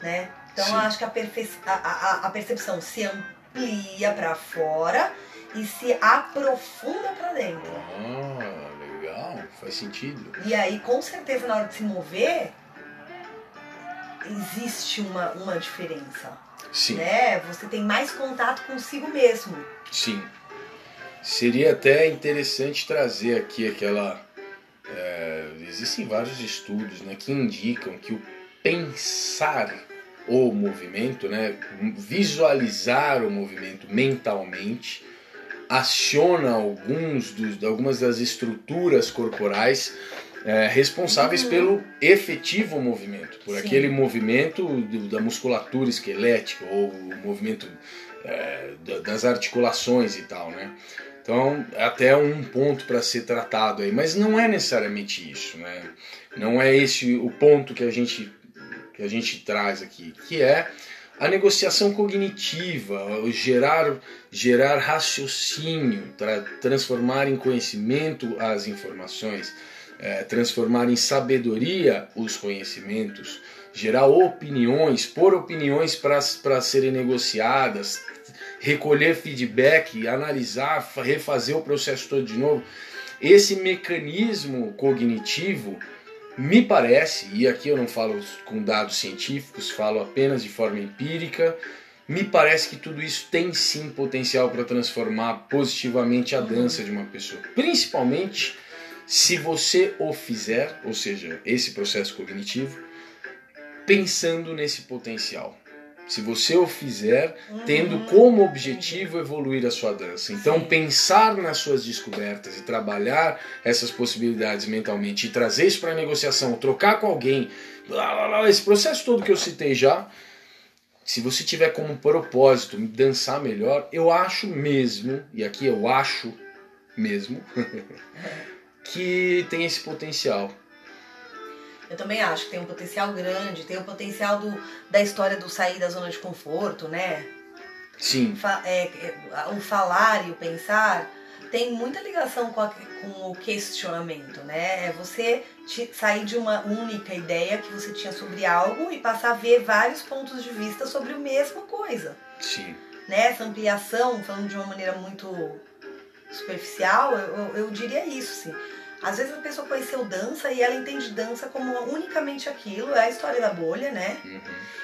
né? Então Sim. eu acho que a, perce a, a, a percepção se amplia para fora e se aprofunda para dentro. Ah, legal, faz sentido. E aí, com certeza, na hora de se mover, existe uma, uma diferença. Sim. Né? Você tem mais contato consigo mesmo. Sim. Seria até interessante trazer aqui aquela é, existem vários estudos né, que indicam que o pensar o movimento, né, visualizar o movimento mentalmente, aciona alguns dos, algumas das estruturas corporais é, responsáveis uhum. pelo efetivo movimento, por Sim. aquele movimento do, da musculatura esquelética ou o movimento é, das articulações e tal, né? Então, até um ponto para ser tratado aí, mas não é necessariamente isso, né? Não é esse o ponto que a gente que a gente traz aqui, que é a negociação cognitiva, gerar gerar raciocínio, tra transformar em conhecimento as informações, é, transformar em sabedoria os conhecimentos, gerar opiniões, pôr opiniões para serem negociadas, recolher feedback, analisar, refazer o processo todo de novo. Esse mecanismo cognitivo me parece, e aqui eu não falo com dados científicos, falo apenas de forma empírica, me parece que tudo isso tem sim potencial para transformar positivamente a dança de uma pessoa. Principalmente se você o fizer, ou seja, esse processo cognitivo, pensando nesse potencial se você o fizer tendo uhum. como objetivo evoluir a sua dança. Então, pensar nas suas descobertas e trabalhar essas possibilidades mentalmente e trazer isso para a negociação, trocar com alguém, esse processo todo que eu citei já, se você tiver como propósito dançar melhor, eu acho mesmo, e aqui eu acho, mesmo, que tem esse potencial. Eu também acho que tem um potencial grande, tem o potencial do, da história do sair da zona de conforto, né? Sim. Fa- é, é, o falar e o pensar tem muita ligação com, a- com o questionamento, né? É você te- sair de uma única ideia que você tinha sobre algo e passar a ver vários pontos de vista sobre a mesma coisa. Sim. Né? Essa ampliação, falando de uma maneira muito superficial, eu, eu- eu diria isso, sim. Às vezes a pessoa conheceu dança e ela entende dança como unicamente aquilo, é a história da bolha, né? Uhum.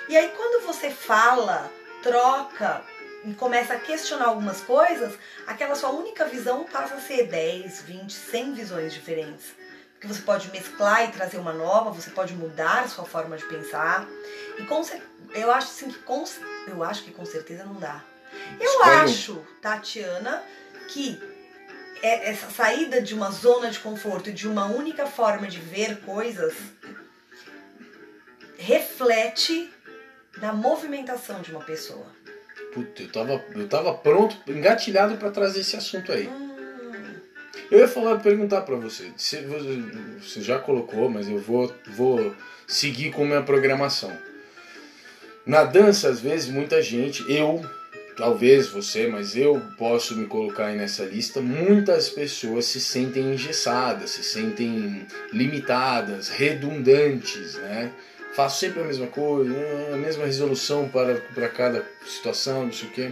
E aí quando você fala, troca e começa a questionar algumas coisas, aquela sua única visão passa a ser 10, 20, 100 visões diferentes. Porque você pode mesclar e trazer uma nova, você pode mudar a sua forma de pensar. E com eu acho assim que com, eu acho que com certeza não dá. Eu acho, Tatiana, que essa saída de uma zona de conforto de uma única forma de ver coisas reflete na movimentação de uma pessoa. Puta, eu tava, eu tava pronto, engatilhado pra trazer esse assunto aí. Hum, Eu ia falar, perguntar pra você. Você, você já colocou, mas eu vou, vou seguir com minha programação. Na dança, às vezes, muita gente, eu, talvez você, mas eu posso me colocar aí nessa lista. Muitas pessoas se sentem engessadas, se sentem limitadas, redundantes, né? Faço sempre a mesma coisa, a mesma resolução para, para cada situação, não sei o quê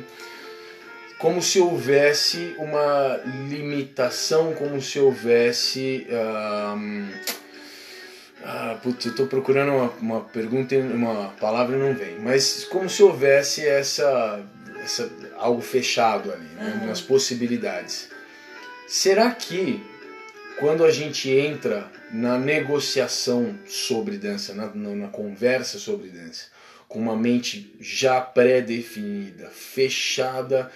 como se houvesse uma limitação, como se houvesse. ahn, ah, putz, eu tô procurando uma, uma pergunta, uma palavra e não vem, mas como se houvesse essa, essa algo fechado ali, né, Uhum. nas possibilidades. Será que quando a gente entra na negociação sobre dança, na, na, conversa sobre dança, com uma mente já pré-definida, fechada,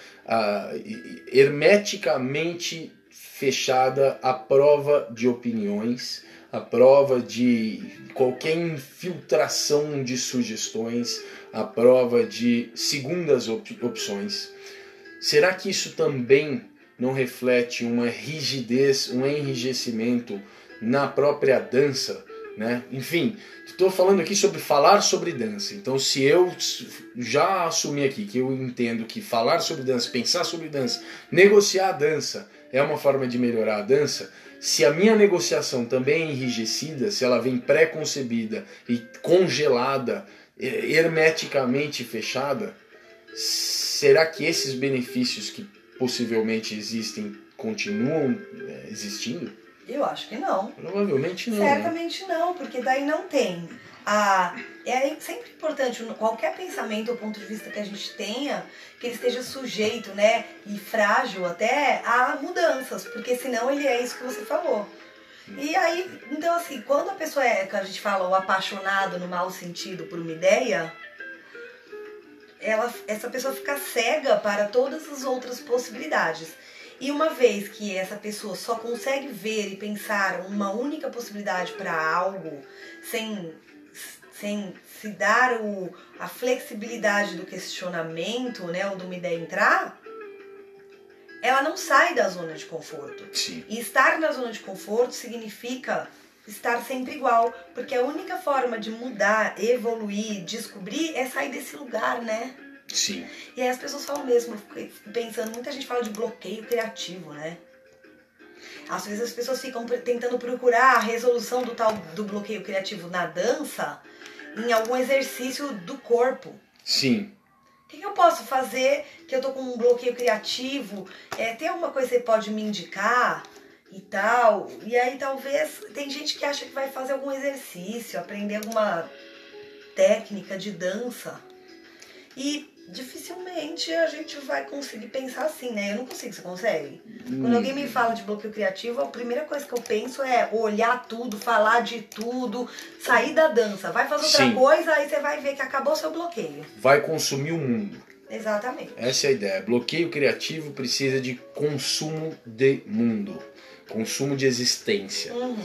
e hermeticamente fechada à prova de opiniões, à prova de qualquer infiltração de sugestões, à prova de segundas op- opções. Será que isso também não reflete uma rigidez, um enrijecimento na própria dança, né? Enfim, estou falando aqui sobre falar sobre dança. Então, se eu já assumi aqui que eu entendo que falar sobre dança, pensar sobre dança, negociar a dança é uma forma de melhorar a dança, se a minha negociação também é enrijecida, se ela vem pré-concebida e congelada, hermeticamente fechada, será que esses benefícios que possivelmente existem continuam eh, existindo? eu acho que não. Provavelmente não. né? Certamente não, porque daí não tem. A, é sempre importante, qualquer pensamento ou ponto de vista que a gente tenha, que ele esteja sujeito, né, e frágil até a mudanças, porque senão ele é isso que você falou. E aí, então assim, quando a pessoa é, que a gente fala, o apaixonado no mau sentido por uma ideia, ela, essa pessoa fica cega para todas as outras possibilidades. E uma vez que essa pessoa só consegue ver e pensar uma única possibilidade para algo, sem, sem se dar o, a flexibilidade do questionamento, né, ou de uma ideia entrar, ela não sai da zona de conforto. Sim. E estar na zona de conforto significa estar sempre igual, porque a única forma de mudar, evoluir, descobrir é sair desse lugar, né? Sim. E aí as pessoas falam mesmo, eu fico pensando, muita gente fala de bloqueio criativo, né? Às vezes as pessoas ficam tentando procurar a resolução do tal do bloqueio criativo na dança em algum exercício do corpo. Sim. O que, que eu posso fazer que eu tô com um bloqueio criativo? É, tem alguma coisa que você pode me indicar e tal? E aí talvez tem gente que acha que vai fazer algum exercício, aprender alguma técnica de dança. E dificilmente a gente vai conseguir pensar assim, né? Eu não consigo, você consegue? Quando alguém me fala de bloqueio criativo, a primeira coisa que eu penso é olhar tudo, falar de tudo, sair da dança. Vai fazer outra Sim. coisa, aí você vai ver que acabou seu bloqueio. Vai consumir o mundo. Exatamente. Essa é a ideia. Bloqueio criativo precisa de consumo de mundo. Consumo de existência. Uhum.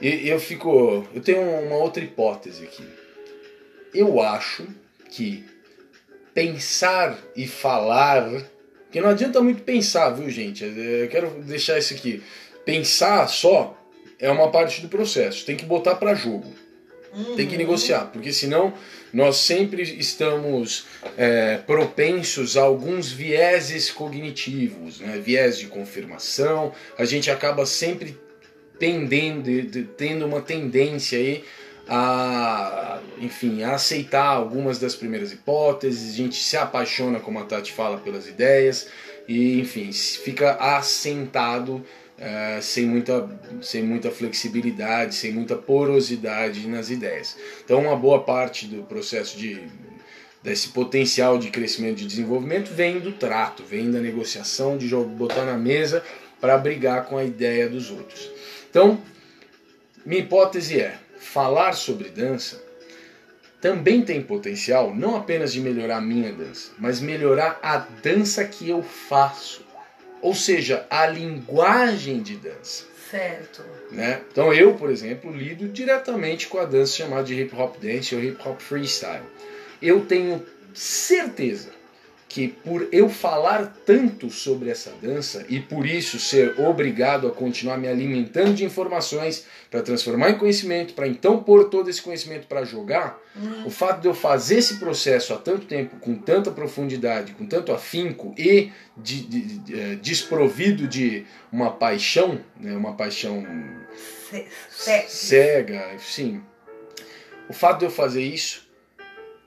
E eu fico. Eu tenho uma outra hipótese aqui. Eu acho que pensar e falar Porque não adianta muito pensar, viu, gente? É, eu quero deixar isso aqui. Pensar só é uma parte do processo. Tem que botar para jogo. Uhum. Tem que negociar, porque senão nós sempre estamos é, propensos a alguns vieses cognitivos, né? viés de confirmação. A gente acaba sempre tendendo, tendo uma tendência aí a, enfim, a aceitar algumas das primeiras hipóteses, a gente se apaixona, como a Tati fala, pelas ideias e, enfim, fica assentado é, sem, muita, sem muita flexibilidade, sem muita porosidade nas ideias. Então, uma boa parte do processo de desse potencial de crescimento e de desenvolvimento vem do trato, vem da negociação, de botar na mesa para brigar com a ideia dos outros. Então, minha hipótese é: falar sobre dança também tem potencial não apenas de melhorar a minha dança, mas melhorar a dança que eu faço. Ou seja, a linguagem de dança. Certo. Né? Então eu, por exemplo, lido diretamente com a dança chamada de hip hop dance ou hip hop freestyle. Eu tenho certeza que por eu falar tanto sobre essa dança e por isso ser obrigado a continuar me alimentando de informações para transformar em conhecimento, para então pôr todo esse conhecimento para jogar, uhum. o fato de eu fazer esse processo há tanto tempo, com tanta profundidade, com tanto afinco e de, de, de, é, desprovido de uma paixão, né, uma paixão cega, sim. O fato de eu fazer isso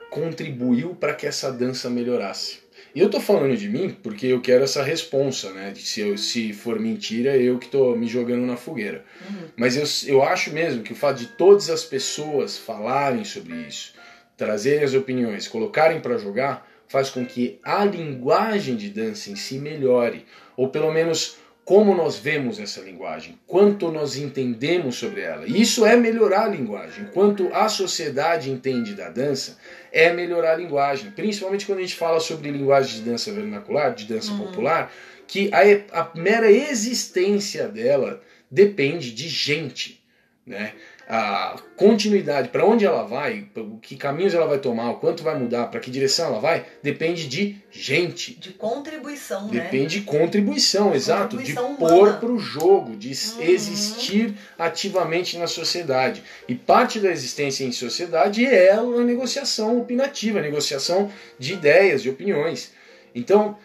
contribuiu para que essa dança melhorasse. E eu tô falando de mim porque eu quero essa responsa, né? De se, eu, se for mentira, eu que tô me jogando na fogueira. Uhum. Mas eu, eu acho mesmo que o fato de todas as pessoas falarem sobre isso, trazerem as opiniões, colocarem para jogar, faz com que a linguagem de dança em si melhore. Ou pelo menos como nós vemos essa linguagem, quanto nós entendemos sobre ela. Isso é melhorar a linguagem. Quanto a sociedade entende da dança, é melhorar a linguagem. Principalmente quando a gente fala sobre linguagem de dança vernacular, de dança uhum. popular, que a, a mera existência dela depende de gente. Né? A continuidade, para onde ela vai, que caminhos ela vai tomar, o quanto vai mudar, para que direção ela vai, depende de gente. De contribuição, né? Depende de contribuição, de exato. Contribuição de pôr para o jogo, de uhum. existir ativamente na sociedade. E parte da existência em sociedade é a negociação opinativa, a negociação de ideias, de opiniões. Então,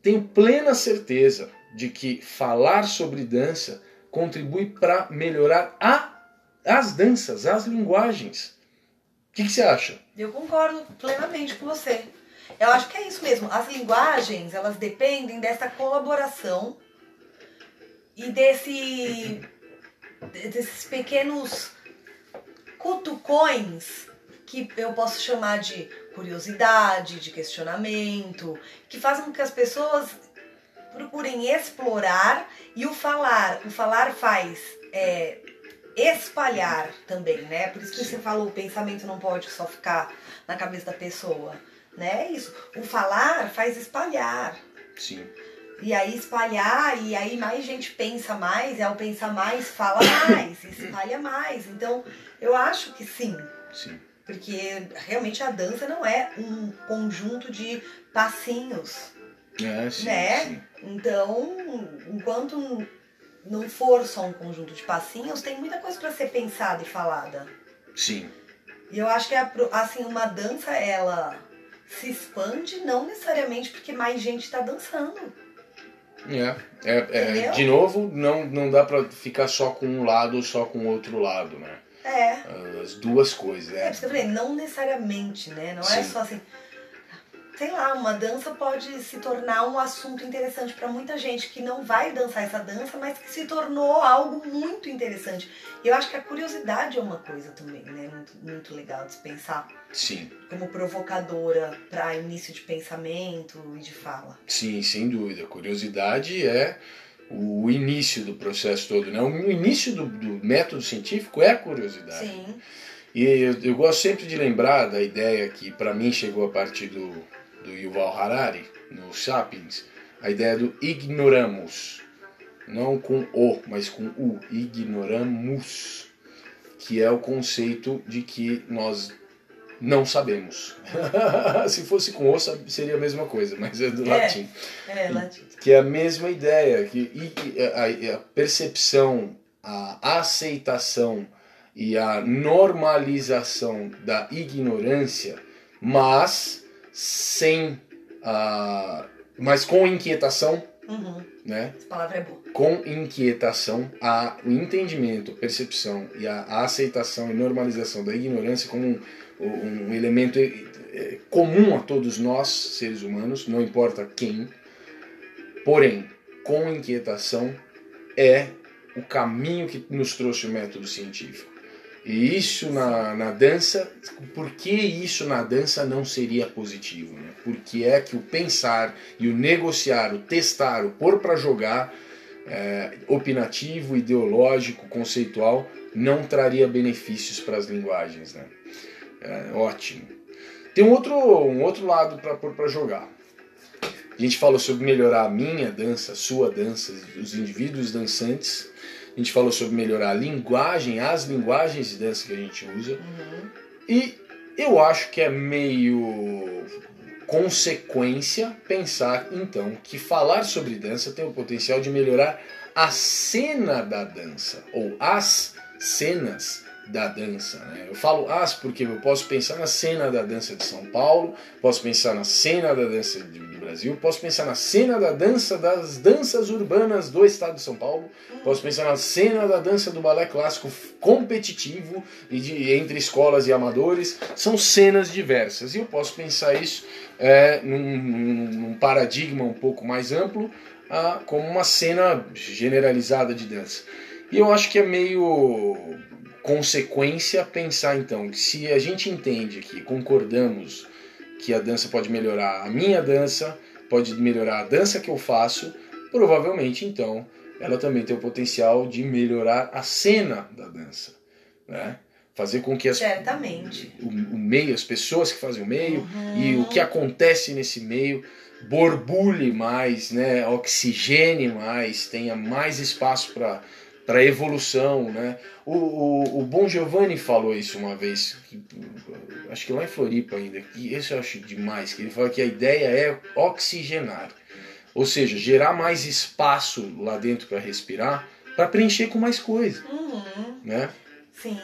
tenho plena certeza de que falar sobre dança contribui para melhorar a as danças, as linguagens. O que, que, você acha? Eu concordo plenamente com você. Eu acho que é isso mesmo. As linguagens, elas dependem dessa colaboração e desse desses pequenos cutucões que eu posso chamar de curiosidade, de questionamento, que fazem com que as pessoas procurem explorar e o falar. O falar faz é, espalhar também, né? Por isso que você falou, o pensamento não pode só ficar na cabeça da pessoa, né? É isso. O falar faz espalhar. Sim. E aí espalhar, e aí mais gente pensa mais, e ao pensar mais, fala mais, espalha mais. Então, eu acho que sim. Sim. Porque realmente a dança não é um conjunto de passinhos. É, sim, né? Sim. Então, enquanto não for só um conjunto de passinhos, tem muita coisa para ser pensada e falada. Sim. E eu acho que assim, uma dança, ela se expande não necessariamente porque mais gente está dançando. É, é, é, de novo, não, não dá para ficar só com um lado ou só com o outro lado, né? É. As duas coisas, é. É, porque eu falei, não necessariamente, né? Não é Sim. é só assim, sei lá, uma dança pode se tornar um assunto interessante para muita gente que não vai dançar essa dança, mas que se tornou algo muito interessante. E eu acho que a curiosidade é uma coisa também, né? Muito, muito legal de se pensar. Sim. Como provocadora para início de pensamento e de fala. Sim, sem dúvida. A curiosidade é o início do processo todo, né? O início do, do método científico é a curiosidade. Sim. E eu, eu, gosto sempre de lembrar da ideia que para mim chegou a partir do, do Yuval Harari, no Sapiens, a ideia do ignoramos. Não com o, mas com o. Ignoramos. Que é o conceito de que nós Não sabemos. Se fosse com o seria a mesma coisa, mas é do É. latim. É, latim. Que é a mesma ideia, que a percepção, a aceitação e a normalização da ignorância, mas sem a, mas com inquietação, Uhum. né? Essa palavra é boa. com inquietação a, o entendimento, a percepção e a, a aceitação e normalização da ignorância como um, um elemento eh, eh, comum a todos nós, seres humanos, não importa quem, porém, com inquietação é o caminho que nos trouxe o método científico. E isso na, na dança, por que isso na dança não seria positivo? Né? Por que é que o pensar e o negociar, o testar, o pôr para jogar é, opinativo, ideológico, conceitual, não traria benefícios para as linguagens. Né? É, ótimo. Tem um outro, um outro lado para pôr para jogar. A gente falou sobre melhorar a minha dança, a sua dança, os indivíduos dançantes. A gente falou sobre melhorar a linguagem, as linguagens de dança que a gente usa. Uhum. E eu acho que é meio consequência pensar então que falar sobre dança tem o potencial de melhorar a cena da dança ou as cenas da dança. Né? Eu falo as porque eu posso pensar na cena da dança de São Paulo, posso pensar na cena da dança do Brasil, posso pensar na cena da dança das danças urbanas do estado de São Paulo, posso pensar na cena da dança do balé clássico competitivo e de, entre escolas e amadores. São cenas diversas e eu posso pensar isso é, num, num- paradigma um pouco mais amplo, como uma cena generalizada de dança. E eu acho que é meio consequência pensar então que se a gente entende que concordamos que a dança pode melhorar a minha dança, pode melhorar a dança que eu faço, provavelmente então ela também tem o potencial de melhorar a cena da dança, né? Fazer com que as, Certamente. o, o meio, as pessoas que fazem o meio Uhum. e o que acontece nesse meio borbulhe mais, né, oxigene mais, tenha mais espaço para para evolução, né? O, o, o Bon Giovanni falou isso uma vez, que, acho que lá em Floripa ainda, e isso eu acho demais, que ele fala que a ideia é oxigenar, ou seja, gerar mais espaço lá dentro para respirar, para preencher com mais coisa, Uhum. né? Sim,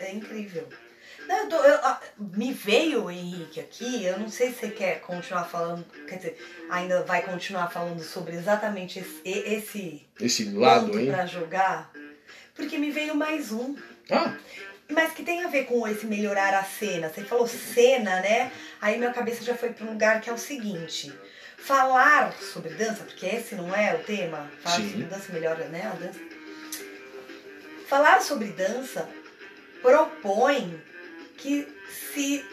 é incrível. Não, eu tô- eu- me veio Henrique aqui, eu não sei se você quer continuar falando, quer dizer, ainda vai continuar falando sobre exatamente esse, esse Esse lado aí. pra jogar, porque me veio mais um, Ah, mas que tem a ver com esse melhorar a cena. Você falou cena, né? Aí minha cabeça já foi para um lugar que é o seguinte: falar sobre dança, porque esse não é o tema, falar Sim. sobre dança melhora, né? A dança. Falar sobre dança propõe que se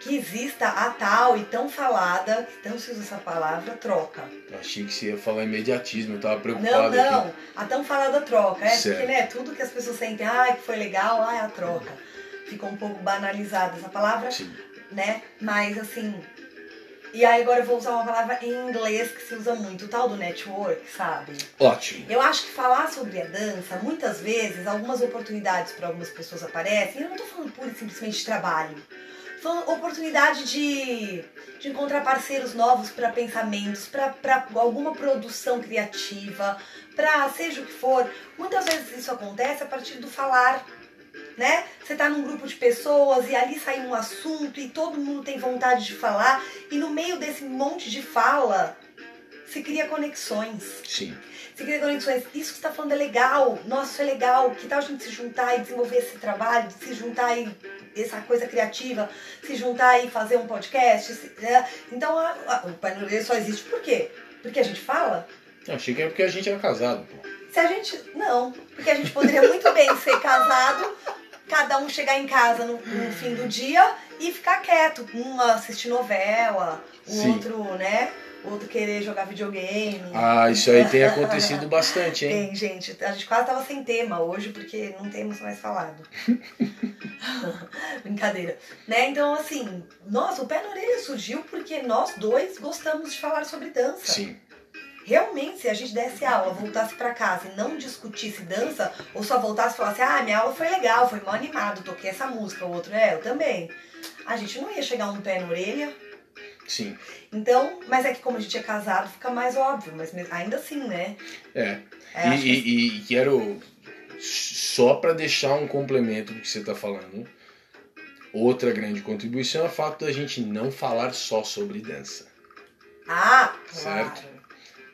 que exista a tal e tão falada, que tanto se usa essa palavra, troca. eu achei que você ia falar imediatismo, eu tava Não, preocupado aqui. não, a tão falada troca. É Certo. porque, né, tudo que as pessoas sentem, ah, que foi legal, ah, é a troca. Ficou um pouco banalizada essa palavra, Sim. né? Mas assim. E aí agora eu vou usar uma palavra em inglês que se usa muito, o tal do network, sabe? Ótimo. Eu acho que falar sobre a dança, muitas vezes, algumas oportunidades para algumas pessoas aparecem. Eu não tô falando pura e simplesmente de trabalho. Falando oportunidade de, de encontrar parceiros novos para pensamentos, para alguma produção criativa, para seja o que for. Muitas vezes isso acontece a partir do falar. Né? Você tá num grupo de pessoas e ali sai um assunto e todo mundo tem vontade de falar e no meio desse monte de fala se cria conexões. Sim. Você cria conexões. Isso que você tá falando é legal. Nossa, isso é legal. Que tal a gente se juntar e desenvolver esse trabalho, se juntar e essa coisa criativa, se juntar e fazer um podcast? se- né? Então, a, a, o Pai Nogueira só existe por quê? Porque a gente fala? Eu achei que era porque a gente era casado, pô. Se a gente. Não. Porque a gente poderia muito bem ser casado, cada um chegar em casa no, no fim do dia e ficar quieto. Um assistir novela, o Sim. outro, né? Outro querer jogar videogame. Ah, isso aí tem acontecido bastante, hein? Tem, gente. A gente quase tava sem tema hoje, porque não temos mais falado. Brincadeira. Né? Então, assim, nossa, o pé na orelha surgiu porque nós dois gostamos de falar sobre dança. Sim. Realmente, se a gente desse aula, voltasse pra casa e não discutisse dança, ou só voltasse e falasse, ah, minha aula foi legal, foi mal animado, toquei essa música, o outro é, eu também. a gente não ia chegar um pé na orelha. Sim. Então, mas é que como a gente é casado, fica mais óbvio, mas ainda assim, né? É. É, e, que- e- e quero, só para deixar um complemento do que você está falando, outra grande contribuição é o fato da gente não falar só sobre dança. Ah, Certo.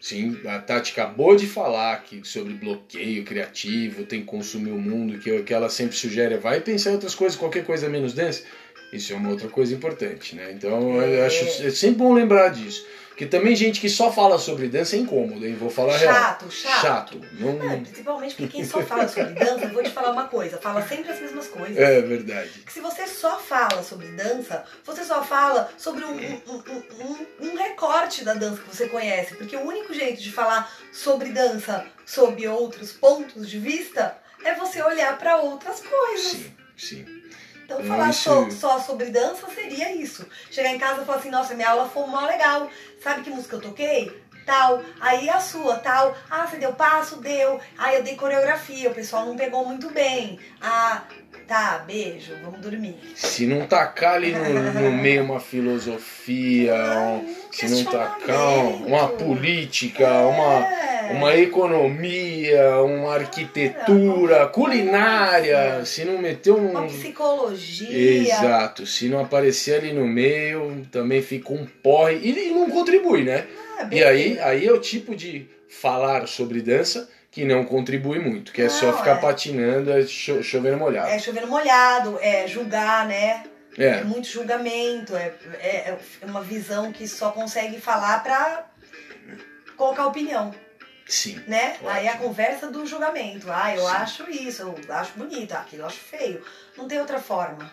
Sim, a Tati acabou de falar que sobre bloqueio criativo, tem que consumir o mundo, que que ela sempre sugere é vai pensar em outras coisas, qualquer coisa menos dança. Isso é uma outra coisa importante, né? Então eu É. acho é sempre bom lembrar disso. Porque também gente que só fala sobre dança é incômodo, hein? Vou falar a real. Chato, chato. Chato. Não... Não, principalmente porque quem só fala sobre dança, eu vou te falar uma coisa, fala sempre as mesmas coisas. É verdade. Que se você só fala sobre dança, você só fala sobre um, um, um- um- um recorte da dança que você conhece. Porque o único jeito de falar sobre dança sob outros pontos de vista é você olhar para outras coisas. Sim, sim. Então falar isso- só, só sobre dança seria isso. Chegar em casa e falar assim, nossa, minha aula foi mó legal. Sabe que música eu toquei? Tal. Aí a sua, tal. Ah, você deu passo? Deu. Ah, eu dei coreografia, o pessoal não pegou muito bem. Ah, tá, beijo, vamos dormir. Se não tacar ali no, no meio uma filosofia, um- se não tacar um- uma política, uma, É. uma economia, uma arquitetura, culinária, se não meter um. Uma psicologia. Exato, se não aparecer ali no meio, também fica um porre e não contribui, né? Ah, E bem- aí, aí é o tipo de falar sobre dança que não contribui muito, que é só ficar é. patinando, é cho chovendo molhado. É chovendo molhado, é julgar, né? É É, muito julgamento, é, é, é uma visão que só consegue falar pra colocar opinião. sim. né? Ótimo. Aí a conversa do julgamento. Ah, eu Sim. acho isso, eu acho bonito, aquilo eu acho feio. Não tem outra forma.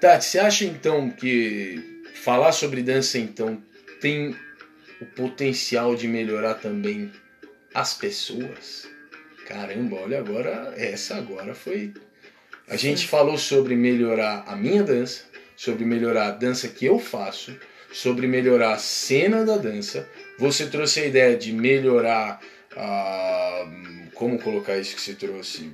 Tati, você acha então que falar sobre dança então tem o potencial de melhorar também as pessoas? Caramba, olha agora, essa agora foi. A gente falou sobre melhorar a minha dança, sobre melhorar a dança que eu faço, sobre melhorar a cena da dança. Você trouxe a ideia de melhorar a. Como colocar isso que você trouxe?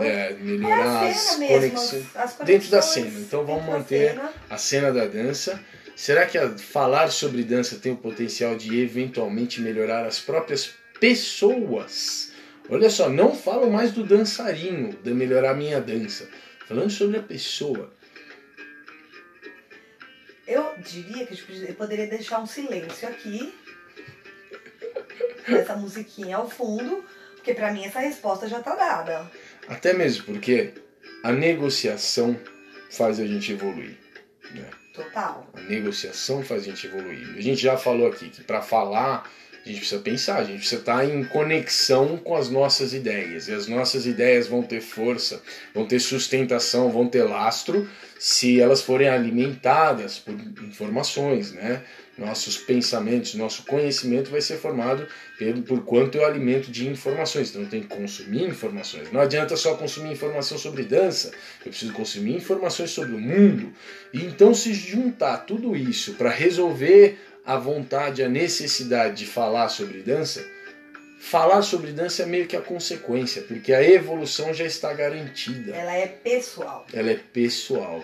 É, melhorar as mesmo, conexões as, dentro da cena. Então vamos manter cena. a cena da dança. Será que a- falar sobre dança tem o potencial de eventualmente melhorar as próprias pessoas? Olha só, não falo mais do dançarino, de melhorar a minha dança. Falando sobre a pessoa. Eu diria que eu poderia deixar um silêncio aqui. Essa musiquinha ao fundo. Porque pra mim essa resposta já tá dada. Até mesmo porque a negociação faz a gente evoluir. né? Total. A negociação faz a gente evoluir. A gente já falou aqui que para falar a gente precisa pensar, a gente precisa estar em conexão com as nossas ideias. E as nossas ideias vão ter força, vão ter sustentação, vão ter lastro se elas forem alimentadas por informações, né? Nossos pensamentos, nosso conhecimento vai ser formado pelo, por quanto eu alimento de informações. Então tenho que consumir informações. Não adianta só consumir informação sobre dança, eu preciso consumir informações sobre o mundo. E então se juntar tudo isso para resolver a vontade, a necessidade de falar sobre dança, falar sobre dança é meio que a consequência, porque a evolução já está garantida Ela é pessoal. ela é pessoal.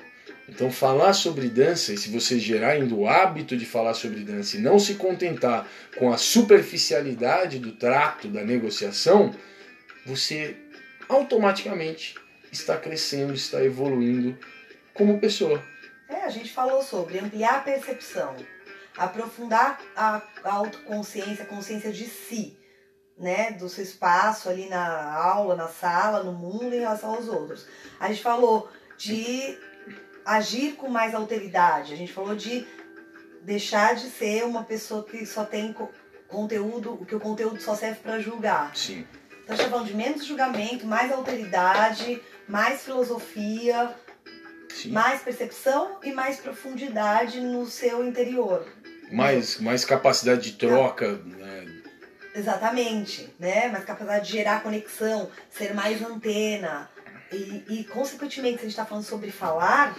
Então, falar sobre dança, e se você gerar ainda o hábito de falar sobre dança e não se contentar com a superficialidade do trato, da negociação, você automaticamente está crescendo, está evoluindo como pessoa. É, a gente falou sobre ampliar a percepção, aprofundar a, autoconsciência, a consciência de si, né? Do seu espaço ali na aula, na sala, no mundo em relação aos outros. A gente falou de agir com mais alteridade, a gente falou de deixar de ser uma pessoa que só tem co- conteúdo, que o conteúdo só serve para julgar. Sim. Então a gente tá falando de menos julgamento, mais alteridade, mais filosofia, Sim. mais percepção e mais profundidade no seu interior. Mais, mais capacidade de troca. Né? Exatamente, né? Mais capacidade de gerar conexão, ser mais antena. E, e consequentemente, se a gente está falando sobre falar,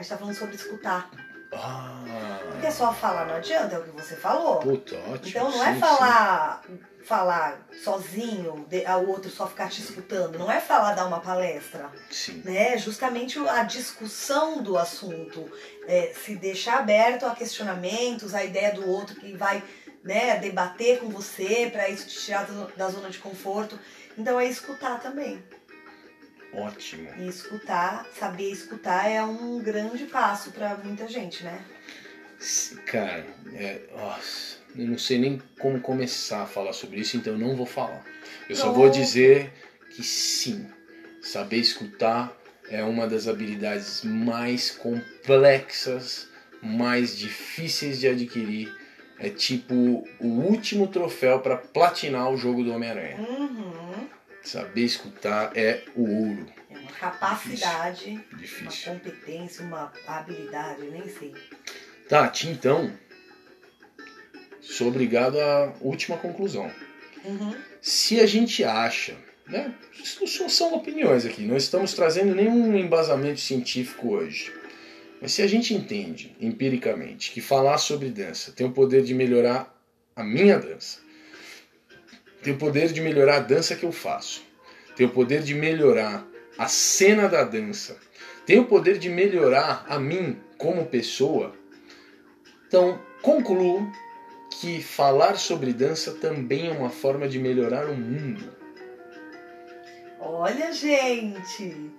a gente está falando sobre escutar. Ah, Porque só falar não adianta, é o que você falou. Puta, ótimo. Então não é sim, falar falar sozinho, o outro só ficar te escutando, não é falar dar uma palestra, Sim. né? Justamente a discussão do assunto, é, se deixar aberto a questionamentos, a ideia do outro que vai, né, debater com você para isso te tirar da zona de conforto. Então é escutar também. Ótimo. E escutar, saber escutar é um grande passo para muita gente, né? Cara, é, nossa, eu não sei nem como começar a falar sobre isso, então eu não vou falar. Eu só vou dizer que sim, saber escutar é uma das habilidades mais complexas, mais difíceis de adquirir. É tipo o último troféu para platinar o jogo do Homem-Aranha. Uhum. Saber escutar é o ouro. É uma capacidade, uma Difícil. competência, uma habilidade, eu nem sei. Tati, então, sou obrigado à última conclusão. Uhum. Se a gente acha, né? Isso só são opiniões aqui, não estamos trazendo nenhum embasamento científico hoje. Mas se a gente entende empiricamente que falar sobre dança tem o poder de melhorar a minha dança, tem o poder de melhorar a dança que eu faço, tem o poder de melhorar a cena da dança, tem o poder de melhorar a mim como pessoa, então concluo que falar sobre dança também é uma forma de melhorar o mundo. Olha, gente!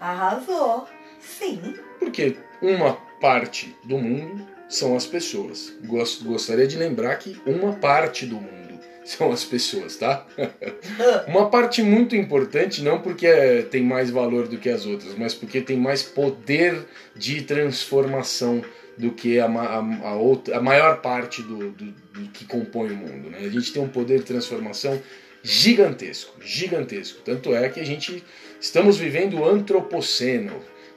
Arrasou! Sim, Porque uma parte do mundo são as pessoas. Gost- Gostaria de lembrar que uma parte do mundo são as pessoas, tá? Uma parte muito importante, não porque é- tem mais valor do que as outras, mas porque tem mais poder de transformação do que a, a- a outra, a maior parte do, do- do que compõe o mundo. Né? A gente tem um poder de transformação gigantesco, gigantesco. Tanto é que a gente estamos vivendo o antropoceno,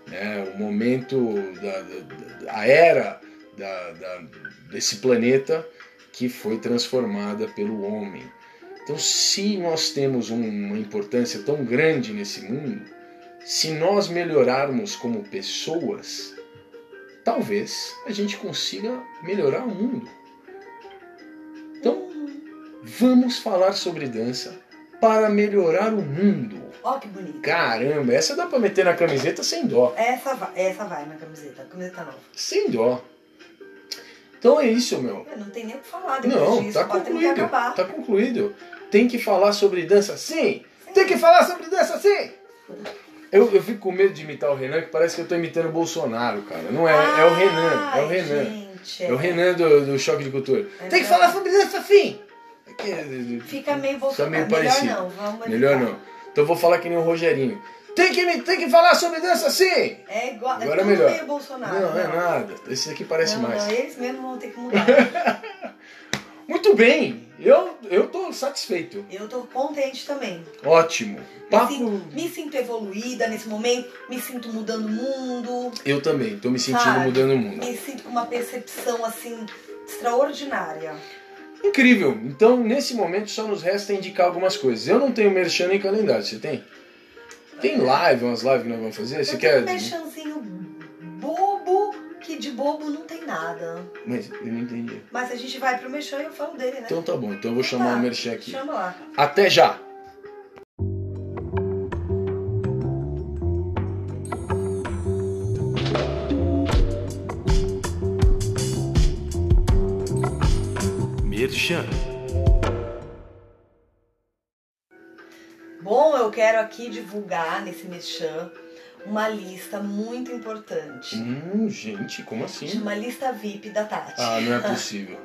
né? o momento da, da- da- a era da- da- desse planeta que foi transformada pelo homem. Então, se nós temos um- uma importância tão grande nesse mundo, se nós melhorarmos como pessoas, talvez a gente consiga melhorar o mundo. Então, vamos falar sobre dança para melhorar o mundo. Ó que bonito. Caramba, essa dá pra meter na camiseta sem dó. Essa vai, essa vai na camiseta, camiseta nova. Sem dó. Então é isso, meu. Eu não tem nem o que falar depois Não, disso, tá concluído. Tá concluído. Tem que falar sobre dança sim. Tem que falar sobre dança sim. Eu, eu fico com medo de imitar o Renan, que parece que eu tô imitando o Bolsonaro, cara. Não é, é o Renan. É o Renan. Gente, É o Renan do, do Choque de Cultura. É Tem que falar sobre dança sim. É Fica meio Tá Bolsonaro. meio Melhor parecido. não, vamos Melhor evitar. não. Então eu vou falar que nem o Rogerinho. Tem que, me- tem que falar sobre dança sim. É igual, Agora é é tudo melhor. meio Bolsonaro. Não, é nada. Esse aqui parece não, mais. Não, eles mesmos vão ter que mudar. Muito bem. Eu, eu tô satisfeito. Eu tô contente também. Ótimo. Me Papo. sinto, me sinto evoluída nesse momento, me sinto mudando o mundo, Eu também, tô me sentindo Sabe? mudando o mundo. me sinto com uma percepção assim extraordinária. Incrível. Então, nesse momento, só nos resta indicar algumas coisas. Eu não tenho merchan nem calendário, você tem? Tem live, umas lives que nós vamos fazer? Você quer. um merchanzinho bobo, que de bobo não tem nada. Mas eu não entendi. Mas a gente vai pro merchan e eu falo dele, né? Então tá bom, então eu vou chamar Tá, o merchan aqui. Chama lá. Até já! Merchan. Bom, eu quero aqui divulgar nesse merchan uma lista muito importante. Hum, gente, como assim? Chama lista VIP da Tati. Ah, não é possível.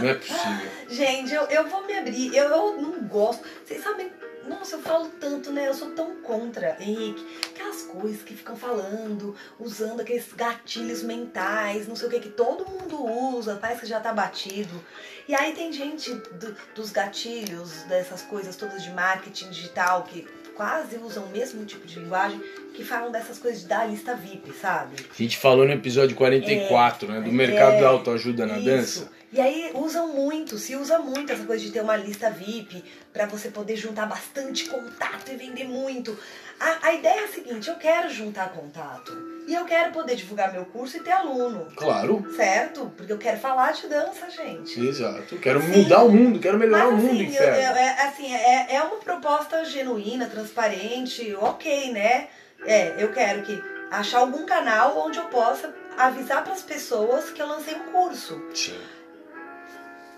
Não é possível. Gente, eu, eu vou me abrir. Eu, eu não gosto. Vocês sabem. Nossa, eu falo tanto, né? Eu sou tão contra, Henrique. Aquelas coisas que ficam falando, usando aqueles gatilhos mentais, não sei o que, que todo mundo usa, parece que já tá batido. E aí tem gente do- dos gatilhos, dessas coisas todas de marketing digital, que quase usam o mesmo tipo de linguagem, que falam dessas coisas da lista VIP, sabe? A gente falou no episódio 44, né? Do É, mercado é, da autoajuda na Isso. dança. E aí usam muito, se usa muito essa coisa de ter uma lista VIP para você poder juntar bastante contato e vender muito. A, a ideia é a seguinte, eu quero juntar contato. E eu quero poder divulgar meu curso e ter aluno. Claro. Certo? Porque eu quero falar de dança, gente. Exato. Quero Sim. mudar o mundo, quero melhorar Mas, o mundo, assim, eu, eu, é, assim é, é uma proposta genuína, transparente, ok, né? É, eu quero que achar algum canal onde eu possa avisar para as pessoas que eu lancei um curso. Sim.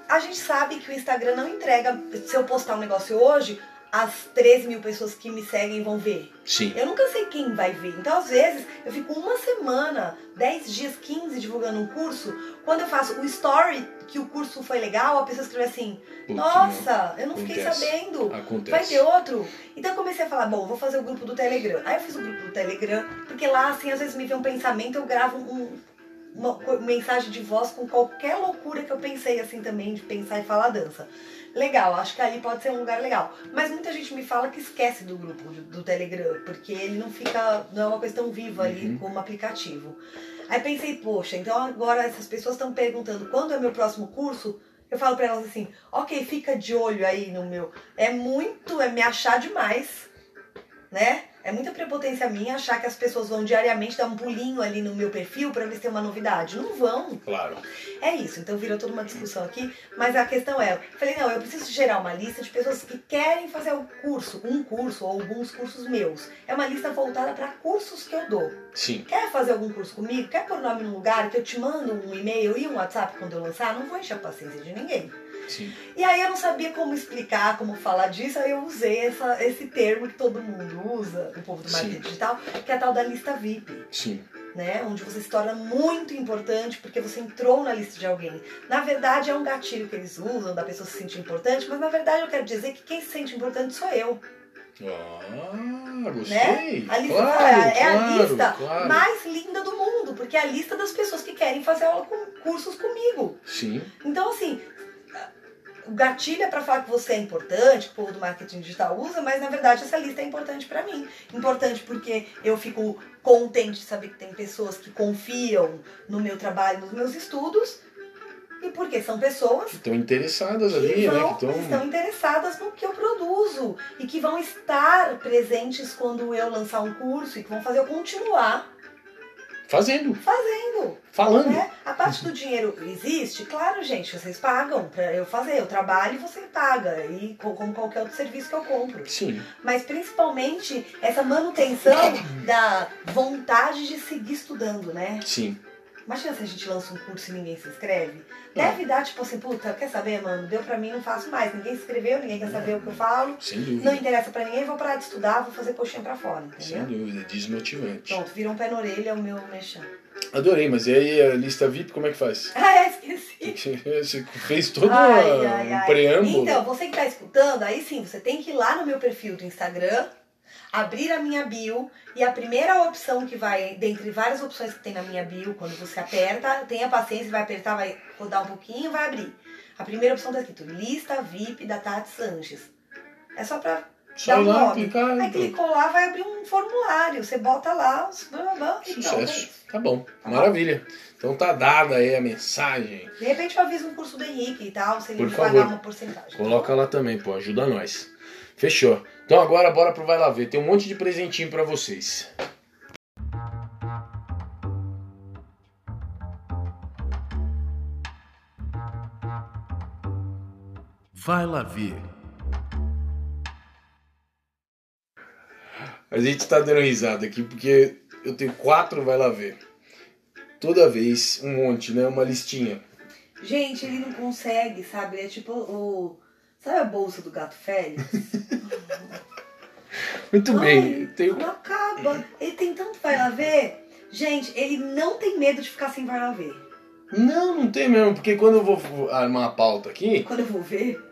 A gente sabe que o Instagram não entrega. Se eu postar um negócio hoje, as 13 mil pessoas que me seguem vão ver. Sim. Eu nunca sei quem vai ver. Então, às vezes, eu fico uma semana, 10 dias, 15 divulgando um curso. Quando eu faço o story que o curso foi legal, a pessoa escreve assim: Nossa, eu não Acontece. fiquei sabendo. Acontece. Vai ter outro? Então eu comecei a falar: Bom, vou fazer o grupo do Telegram. Aí eu fiz o grupo do Telegram, porque lá, assim, às vezes me vem um pensamento, eu gravo um, uma mensagem de voz com qualquer loucura que eu pensei, assim, também, de pensar e falar dança legal, acho que ali pode ser um lugar legal. Mas muita gente me fala que esquece do grupo do Telegram, porque ele não fica, não é uma coisa tão viva ali uhum. como aplicativo. Aí pensei, poxa, então agora essas pessoas estão perguntando quando é meu próximo curso. Eu falo para elas assim, ok, fica de olho aí no meu. É muito, é me achar demais, né? É muita prepotência minha achar que as pessoas vão diariamente dar um pulinho ali no meu perfil para ver se tem uma novidade. Não vão. Claro. É isso. Então virou toda uma discussão aqui. Mas a questão é, falei, não, eu preciso gerar uma lista de pessoas que querem fazer o curso, um curso ou alguns cursos meus. É uma lista voltada para cursos que eu dou. Sim. Quer fazer algum curso comigo? Quer pôr o nome num lugar que eu te mando um e-mail e um WhatsApp quando eu lançar? Não vou encher a paciência de ninguém. Sim. E aí eu não sabia como explicar, como falar disso, aí eu usei essa, esse termo que todo mundo usa, o povo do marketing digital, que é a tal da lista VIP. Sim. Né, onde você se torna muito importante porque você entrou na lista de alguém. Na verdade, é um gatilho que eles usam da pessoa se sentir importante, mas na verdade eu quero dizer que quem se sente importante sou eu. Ah, gostei. Né? A lista claro, é claro, a lista claro. mais linda do mundo, porque é a lista das pessoas que querem fazer aula com cursos comigo. Sim. Então, assim, o gatilho é para falar que você é importante, que o povo do marketing digital usa, mas na verdade essa lista é importante para mim. Importante porque eu fico contente de saber que tem pessoas que confiam no meu trabalho, nos meus estudos, e porque são pessoas que estão interessadas que ali, vão, né? Que tão... estão interessadas no que eu produzo e que vão estar presentes quando eu lançar um curso e que vão fazer eu continuar Fazendo. Fazendo. Falando. Né? A parte do dinheiro existe? Claro, gente, vocês pagam pra eu fazer. Eu trabalho e você paga. E como qualquer outro serviço que eu compro. Sim. Mas principalmente essa manutenção da vontade de seguir estudando, né? Sim. Imagina se a gente lança um curso e ninguém se inscreve. Deve dar, tipo assim, puta, quer saber, mano? Deu pra mim, não faço mais. Ninguém se inscreveu, ninguém quer saber o que eu falo. Sem dúvida. Não interessa pra ninguém, vou parar de estudar, vou fazer coxinha pra fora, entendeu? Sem dúvida, desmotivante. Pronto, vira um pé na orelha o meu mexão. Adorei, mas e aí a lista VIP, como é que faz? Ah, é, esqueci. Você fez todo ai, um ai, preâmbulo. Então, você que tá escutando, aí sim, você tem que ir lá no meu perfil do Instagram, abrir a minha bio e a primeira opção que vai, dentre várias opções que tem na minha bio, quando você aperta, tenha paciência, vai apertar, vai rodar um pouquinho vai abrir. A primeira opção tá escrito lista VIP da Tati Sanches. É só pra só dar um nome. Aí clicou lá, vai abrir um formulário. Você bota lá, blá, blá, Sucesso. Tá bom, tá maravilha. Bom? Então tá dada aí a mensagem. De repente eu aviso um curso do Henrique e tal, se ele Por pagar uma porcentagem. Coloca lá também, pô, ajuda nós. Fechou. Então agora bora pro Vai Lá Ver. Tem um monte de presentinho para vocês. Vai Lá Ver. A gente tá dando risada aqui porque eu tenho quatro Vai Lá Ver. Toda vez um monte, né? Uma listinha. Gente, ele não consegue, sabe? É tipo o Sabe a bolsa do gato Félix? Muito Ai, bem. Tenho... Não acaba. Ele tem tanto vai lá ver. Gente, ele não tem medo de ficar sem vai lá ver. Não, não tem mesmo, porque quando eu vou armar a pauta aqui. Quando eu vou ver?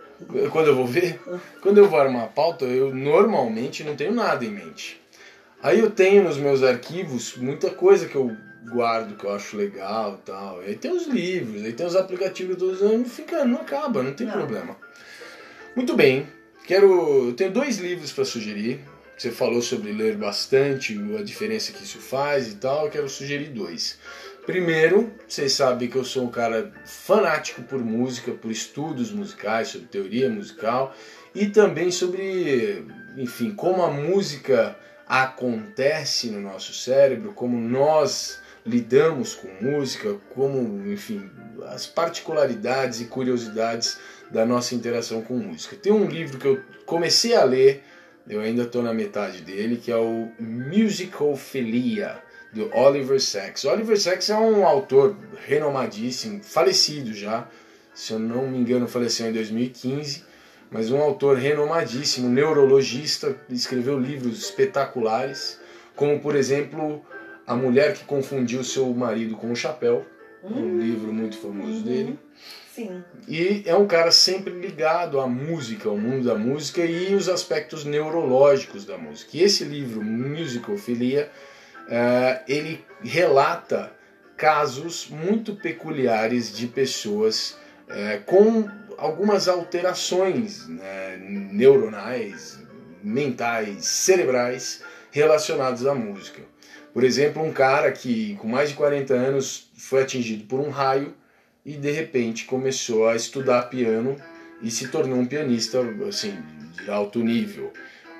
Quando eu vou ver? quando eu vou armar a pauta, eu normalmente não tenho nada em mente. Aí eu tenho nos meus arquivos muita coisa que eu guardo que eu acho legal e tal. Aí tem os livros, aí tem os aplicativos dos anos, fica, não acaba, não tem não. problema. Muito bem, quero. Tenho dois livros para sugerir. Você falou sobre ler bastante, a diferença que isso faz e tal. Eu quero sugerir dois. Primeiro, vocês sabem que eu sou um cara fanático por música, por estudos musicais, sobre teoria musical e também sobre, enfim, como a música acontece no nosso cérebro, como nós lidamos com música, como, enfim, as particularidades e curiosidades da nossa interação com música. Tem um livro que eu comecei a ler, eu ainda estou na metade dele, que é o Musicophilia, do Oliver Sacks. Oliver Sacks é um autor renomadíssimo, falecido já, se eu não me engano faleceu em 2015, mas um autor renomadíssimo, neurologista, escreveu livros espetaculares, como por exemplo A Mulher que Confundiu Seu Marido com o Chapéu, hum. um livro muito famoso uhum. dele. Sim. E é um cara sempre ligado à música, ao mundo da música e os aspectos neurológicos da música. E esse livro, Musicophilia, uh, ele relata casos muito peculiares de pessoas uh, com algumas alterações né, neuronais, mentais, cerebrais relacionadas à música. Por exemplo, um cara que com mais de 40 anos foi atingido por um raio e de repente começou a estudar piano e se tornou um pianista assim de alto nível.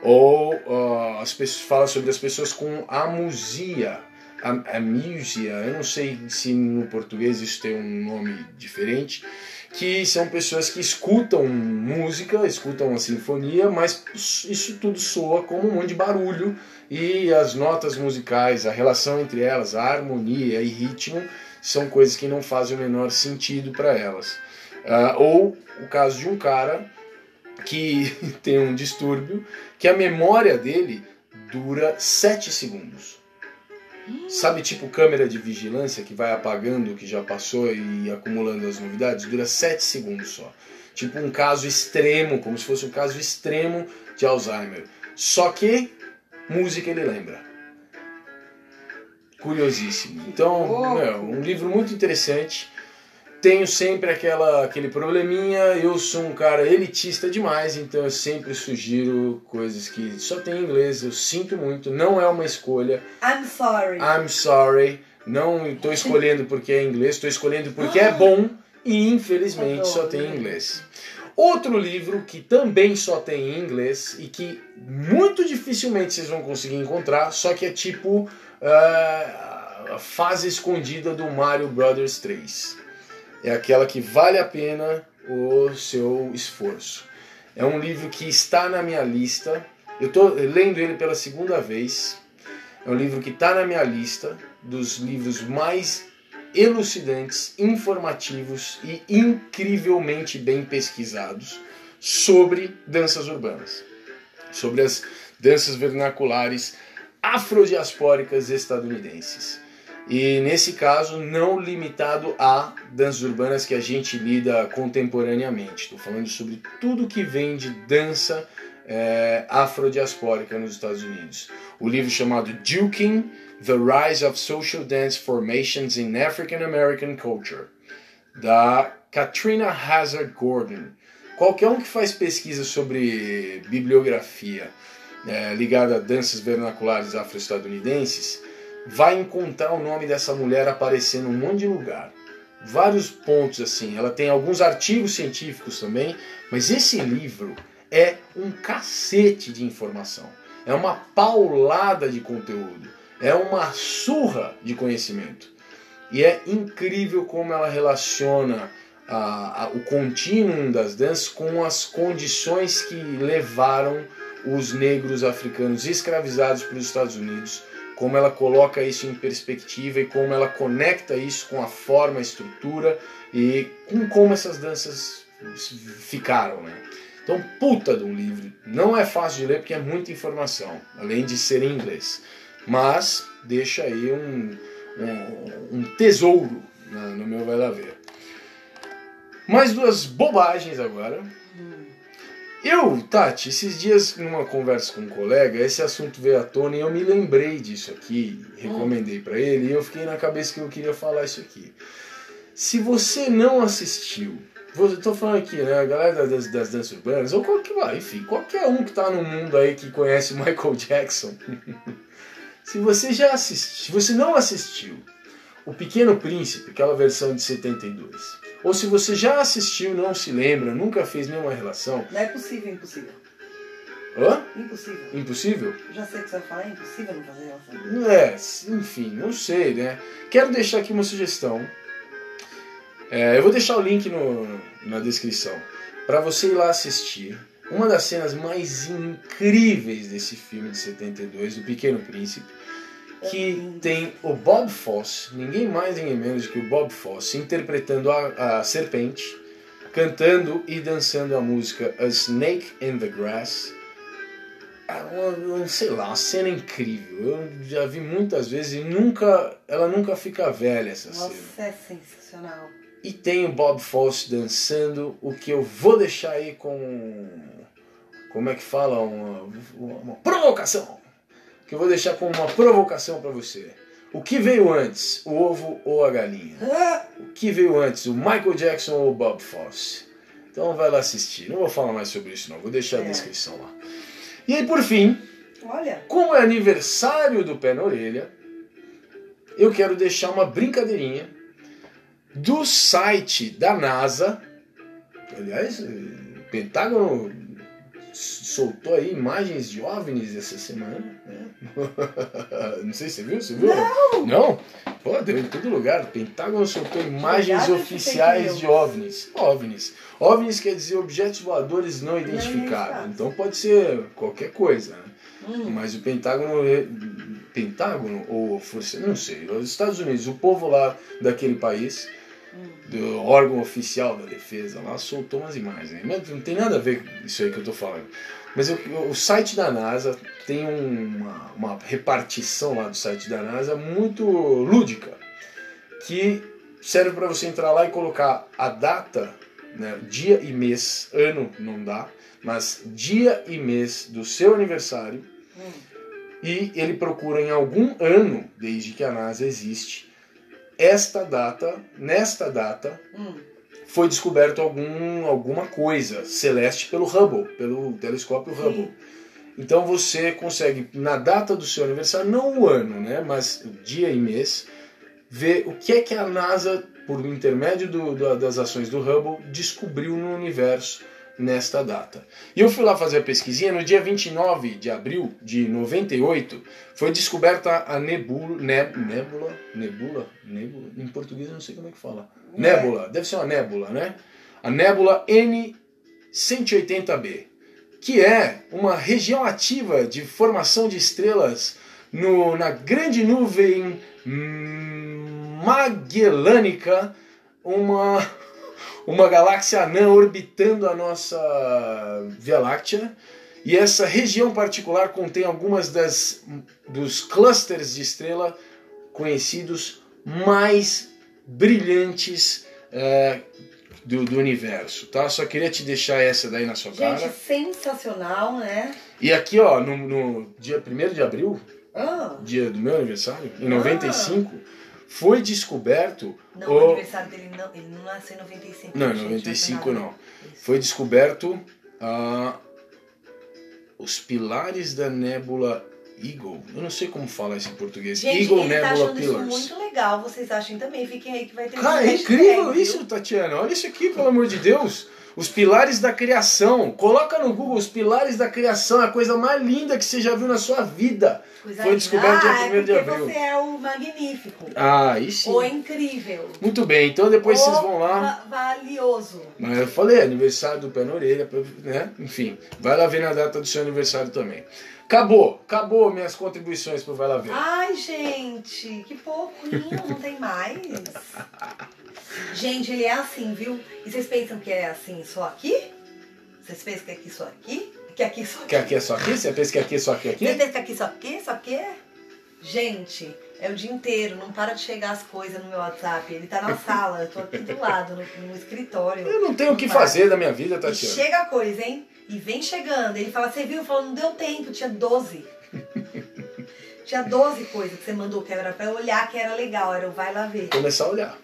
Ou uh, as pessoas fala sobre as pessoas com amusia, am amusia, eu não sei se no português isso tem um nome diferente, que são pessoas que escutam música, escutam a sinfonia, mas isso tudo soa como um monte de barulho e as notas musicais, a relação entre elas, a harmonia e ritmo são coisas que não fazem o menor sentido para elas. Uh, ou o caso de um cara que tem um distúrbio que a memória dele dura 7 segundos. Sabe, tipo câmera de vigilância que vai apagando o que já passou e acumulando as novidades? Dura 7 segundos só. Tipo um caso extremo, como se fosse um caso extremo de Alzheimer. Só que música ele lembra. Curiosíssimo. Então, meu, um livro muito interessante tenho sempre aquela, aquele probleminha, eu sou um cara elitista demais, então eu sempre sugiro coisas que só tem em inglês, eu sinto muito, não é uma escolha. I'm sorry. I'm sorry. Não estou escolhendo porque é inglês, estou escolhendo porque é bom e infelizmente só tem em inglês. Outro livro que também só tem em inglês e que muito dificilmente vocês vão conseguir encontrar, só que é tipo a fase escondida do Mario Brothers 3 é aquela que vale a pena o seu esforço. É um livro que está na minha lista. Eu estou lendo ele pela segunda vez. É um livro que está na minha lista dos livros mais elucidantes, informativos e incrivelmente bem pesquisados sobre danças urbanas, sobre as danças vernaculares afrodiaspóricas estadunidenses. E nesse caso, não limitado a danças urbanas que a gente lida contemporaneamente. Estou falando sobre tudo que vem de dança é, afrodiaspórica nos Estados Unidos. O livro chamado Duking: The Rise of Social Dance Formations in African American Culture, da Katrina Hazard Gordon. Qualquer um que faz pesquisa sobre bibliografia é, ligada a danças vernaculares afro-estadunidenses vai encontrar o nome dessa mulher aparecendo em um monte de lugar. Vários pontos assim. Ela tem alguns artigos científicos também, mas esse livro é um cacete de informação. É uma paulada de conteúdo. É uma surra de conhecimento. E é incrível como ela relaciona a, a, o contínuo das danças com as condições que levaram os negros africanos escravizados para os Estados Unidos como ela coloca isso em perspectiva e como ela conecta isso com a forma, a estrutura e com como essas danças ficaram, né? Então, puta de um livro. Não é fácil de ler porque é muita informação, além de ser em inglês. Mas deixa aí um, um, um tesouro no meu vai lá ver. Mais duas bobagens agora. Eu, Tati, esses dias numa conversa com um colega, esse assunto veio à tona e eu me lembrei disso aqui, recomendei para ele e eu fiquei na cabeça que eu queria falar isso aqui. Se você não assistiu, eu tô falando aqui, né, a galera das, das danças urbanas, ou qualquer, enfim, qualquer um que tá no mundo aí que conhece Michael Jackson, se você já assistiu, se você não assistiu O Pequeno Príncipe, aquela versão de 72. Ou se você já assistiu, não se lembra, nunca fez nenhuma relação. Não é possível, impossível. Hã? Impossível. Impossível? Já sei o que você vai falar, é impossível não fazer relação. É, enfim, não sei, né? Quero deixar aqui uma sugestão. É, eu vou deixar o link no, na descrição para você ir lá assistir. Uma das cenas mais incríveis desse filme de 72, O Pequeno Príncipe, que tem o Bob Fosse, ninguém mais ninguém menos do que o Bob Fosse, interpretando a, a serpente, cantando e dançando a música A Snake in the Grass. É uma, sei lá, uma cena incrível. Eu já vi muitas vezes e nunca, ela nunca fica velha essa Nossa, cena. é sensacional. E tem o Bob Fosse dançando, o que eu vou deixar aí com. Como é que fala? Uma, uma provocação! Que eu vou deixar como uma provocação para você. O que veio antes, o ovo ou a galinha? O que veio antes, o Michael Jackson ou o Bob Fosse? Então vai lá assistir. Não vou falar mais sobre isso, não. Vou deixar a É. descrição lá. E aí, por fim, olha, como é aniversário do Pé na Orelha, eu quero deixar uma brincadeirinha do site da NASA. Aliás, o Pentágono soltou aí imagens de OVNIs essa semana. Né? Não sei se você viu, você viu? Não! Não? Pô, deu em todo lugar. O Pentágono soltou imagens oficiais de OVNIs. OVNIs. OVNIs quer dizer objetos voadores não identificados. Então pode ser qualquer coisa, né? hum, Mas o Pentágono, Pentágono ou Força, não sei, os Estados Unidos, o povo lá daquele país. Do órgão oficial da defesa lá, soltou umas imagens. né? Não tem nada a ver com isso aí que eu tô falando. Mas eu- o site da NASA tem uma, uma repartição lá do site da NASA muito lúdica, que serve para você entrar lá e colocar a data, né, dia e mês, ano não dá, mas dia e mês do seu aniversário hum. e ele procura em algum ano, desde que a NASA existe, esta data, nesta data, Hum. foi descoberto algum, alguma coisa celeste pelo Hubble, pelo telescópio Sim. Hubble. Então você consegue, na data do seu aniversário, não o ano, né, mas o dia e mês, ver o que é que a NASA, por intermédio do- da- das ações do Hubble, descobriu no universo nesta data. E eu fui lá fazer a pesquisinha, no dia 29 de abril de 98, foi descoberta a nebula, neb- nebula, nebula, nebula, em português eu não sei como é que fala. Nébula, deve ser uma nébula, né? A nébula N180b, que é uma região ativa de formação de estrelas no, na grande nuvem magellânica, uma, uma galáxia anã orbitando a nossa Via Láctea. E essa região particular contém algumas das dos clusters de estrela conhecidos mais brilhantes é, do, do universo, tá? Só queria te deixar essa daí na sua Gente, cara. sensacional, né? E aqui, ó, no, no dia 1 de abril, Ah, dia do meu aniversário, em Ah. 95, foi descoberto. não, o... o aniversário dele não, ele não nasceu em 95. Não, em gente, 95 foi não. Isso. Foi descoberto ah, os pilares da nébula Eagle. Eu não sei como fala isso em português. Gente, Eagle ele tá Nebula achando isso Pillars. muito legal. Vocês achem também. Fiquem aí que vai ter Cara, um é incrível isso, Tatiana. Olha isso aqui, pelo amor de Deus. Os pilares da criação. Coloca no Google os pilares da criação. É a coisa mais linda que você já viu na sua vida. Coisa Foi descoberto dia ah, 1º de é abril. você é o magnífico. Ah, sim. O incrível. Muito bem, então depois o vocês vão lá. va- valioso. Mas eu falei, aniversário do pé na orelha, né? Enfim, vai lá ver na data do seu aniversário também. Acabou, acabou minhas contribuições pro Vai Lá Ver. Ai, gente, que pouquinho, não tem mais. Gente, ele é assim, viu? E vocês pensam que é assim só aqui? Vocês pensam que é aqui só aqui? Que aqui só aqui? Que aqui é só aqui? Você pensa que aqui é só aqui? aqui? Vocês pensam que aqui só aqui? Só aqui? Gente, é o dia inteiro, não para de chegar as coisas no meu WhatsApp. Ele tá na sala, eu tô aqui do lado, no, no escritório. Eu não tenho o que fazer da minha vida, E Tatiana. chega a coisa, hein? E vem chegando. Ele fala, você viu? Falou, não deu tempo, tinha 12. tinha 12 coisas que você mandou que era pra eu olhar que era legal, era o vai lá ver. Começar a olhar.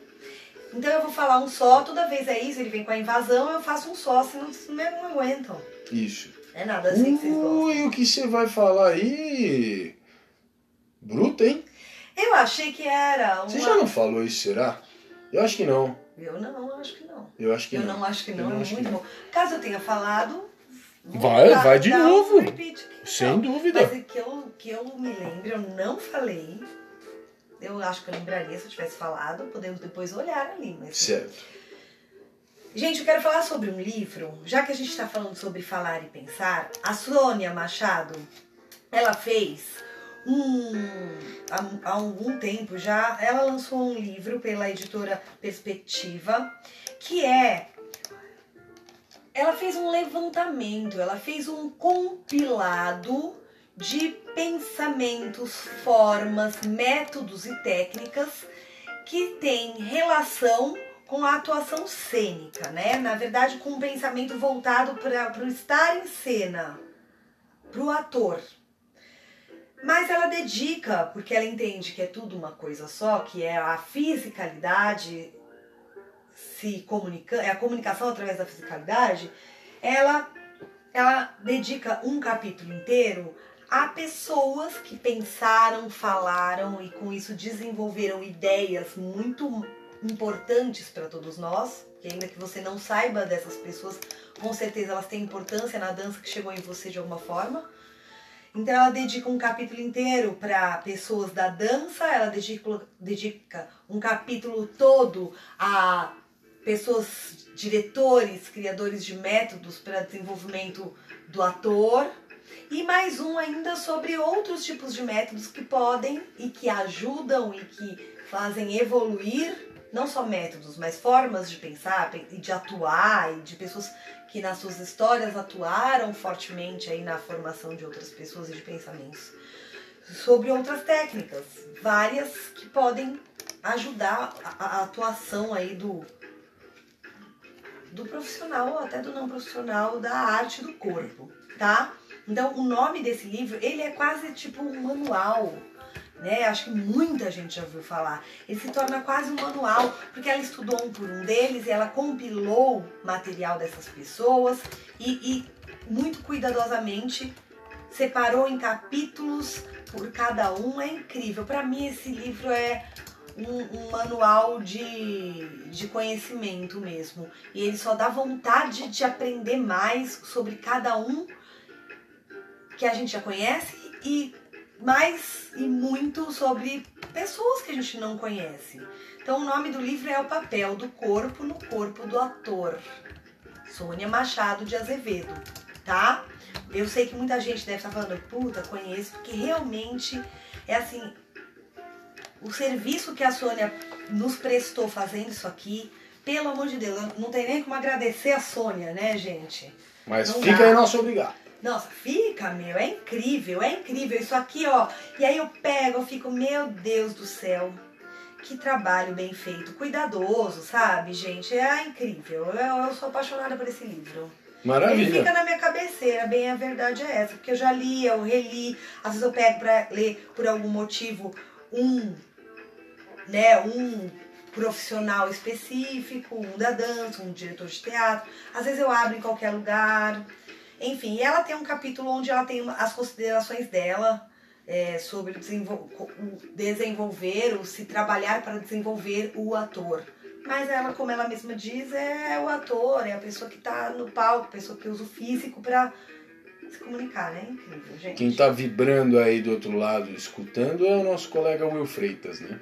Então eu vou falar um só, toda vez é isso, ele vem com a invasão, eu faço um só, senão vocês não, não aguentam. Isso. É nada assim que vocês gostam. Ui, o que você vai falar aí? Bruto, hein? Eu achei que era uma... Você já não falou isso, será? Eu acho que não. Eu não, acho que não. Eu acho que eu não. não acho que Eu não, não é muito não. bom. Caso eu tenha falado... Vai, dar- vai de novo. Sem então. dúvida. Mas que eu, que eu me lembro, eu não falei. Eu acho que eu lembraria se eu tivesse falado. Podemos depois olhar ali. Mas... Certo. Gente, eu quero falar sobre um livro. Já que a gente está falando sobre falar e pensar, a Sônia Machado, ela fez um... Há, há algum tempo já, ela lançou um livro pela editora Perspectiva, que é ela fez um levantamento, ela fez um compilado de pensamentos, formas, métodos e técnicas que têm relação com a atuação cênica, né? Na verdade, com um pensamento voltado para o estar em cena, para o ator. Mas ela dedica, porque ela entende que é tudo uma coisa só, que é a fisicalidade se comunicando, é a comunicação através da fisicalidade, ela, ela dedica um capítulo inteiro a pessoas que pensaram, falaram e com isso desenvolveram ideias muito importantes para todos nós, que ainda que você não saiba dessas pessoas, com certeza elas têm importância na dança que chegou em você de alguma forma. Então ela dedica um capítulo inteiro para pessoas da dança, ela dedica, dedica um capítulo todo a pessoas, diretores, criadores de métodos para desenvolvimento do ator. E mais um ainda sobre outros tipos de métodos que podem e que ajudam e que fazem evoluir, não só métodos, mas formas de pensar e de atuar e de pessoas que nas suas histórias atuaram fortemente aí na formação de outras pessoas e de pensamentos. Sobre outras técnicas, várias que podem ajudar a, a atuação aí do, do profissional ou até do não profissional da arte do corpo, tá? Então, o nome desse livro, ele é quase tipo um manual, né? Acho que muita gente já ouviu falar. Ele se torna quase um manual, porque ela estudou um por um deles ela compilou material dessas pessoas e, e muito cuidadosamente separou em capítulos por cada um. É incrível. Para mim, esse livro é um, um, manual de, de conhecimento mesmo. E ele só dá vontade de aprender mais sobre cada um que a gente já conhece e mais e muito sobre pessoas que a gente não conhece. Então o nome do livro é O Papel do Corpo no Corpo do Ator. Sônia Machado de Azevedo, tá? Eu sei que muita gente deve estar falando, puta, conheço, porque realmente é assim, o serviço que a Sônia nos prestou fazendo isso aqui, pelo amor de Deus, não tem nem como agradecer a Sônia, né, gente? Mas Não fica dá. aí nosso obrigado. Nossa, fica, meu, é incrível, é incrível isso aqui, ó. E aí eu pego, eu fico, meu Deus do céu, que trabalho bem feito, cuidadoso, sabe, gente? É incrível. Eu, eu sou apaixonada por esse livro. Ele Maravilha. fica na minha cabeceira, bem a verdade é essa, porque eu já li, eu reli, às vezes eu pego pra ler por algum motivo um, né, um profissional específico, um da dança, um diretor de teatro. Às vezes eu abro em qualquer lugar. Enfim, ela tem um capítulo onde ela tem as considerações dela é, sobre desenvol- desenvolver, o se trabalhar para desenvolver o ator. Mas ela, como ela mesma diz, é o ator, é a pessoa que tá no palco, a pessoa que usa o físico para se comunicar, né? Incrível, gente. Quem tá vibrando aí do outro lado, escutando, é o nosso colega Will Freitas, né?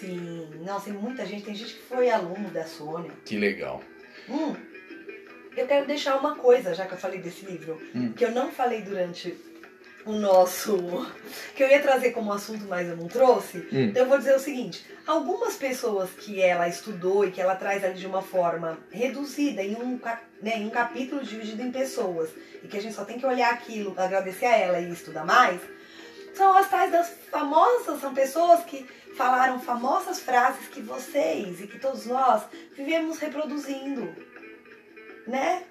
Sim, nossa, tem muita gente, tem gente que foi aluno da Sônia. Que legal. Hum, eu quero deixar uma coisa, já que eu falei desse livro, Hum. que eu não falei durante o nosso. que eu ia trazer como assunto, mas eu não trouxe. Hum. Então eu vou dizer o seguinte: algumas pessoas que ela estudou e que ela traz ali de uma forma reduzida, em um, né, em um capítulo dividido em pessoas, e que a gente só tem que olhar aquilo, agradecer a ela e estudar mais, são as tais das famosas, são pessoas que falaram famosas frases que vocês e que todos nós vivemos reproduzindo, né?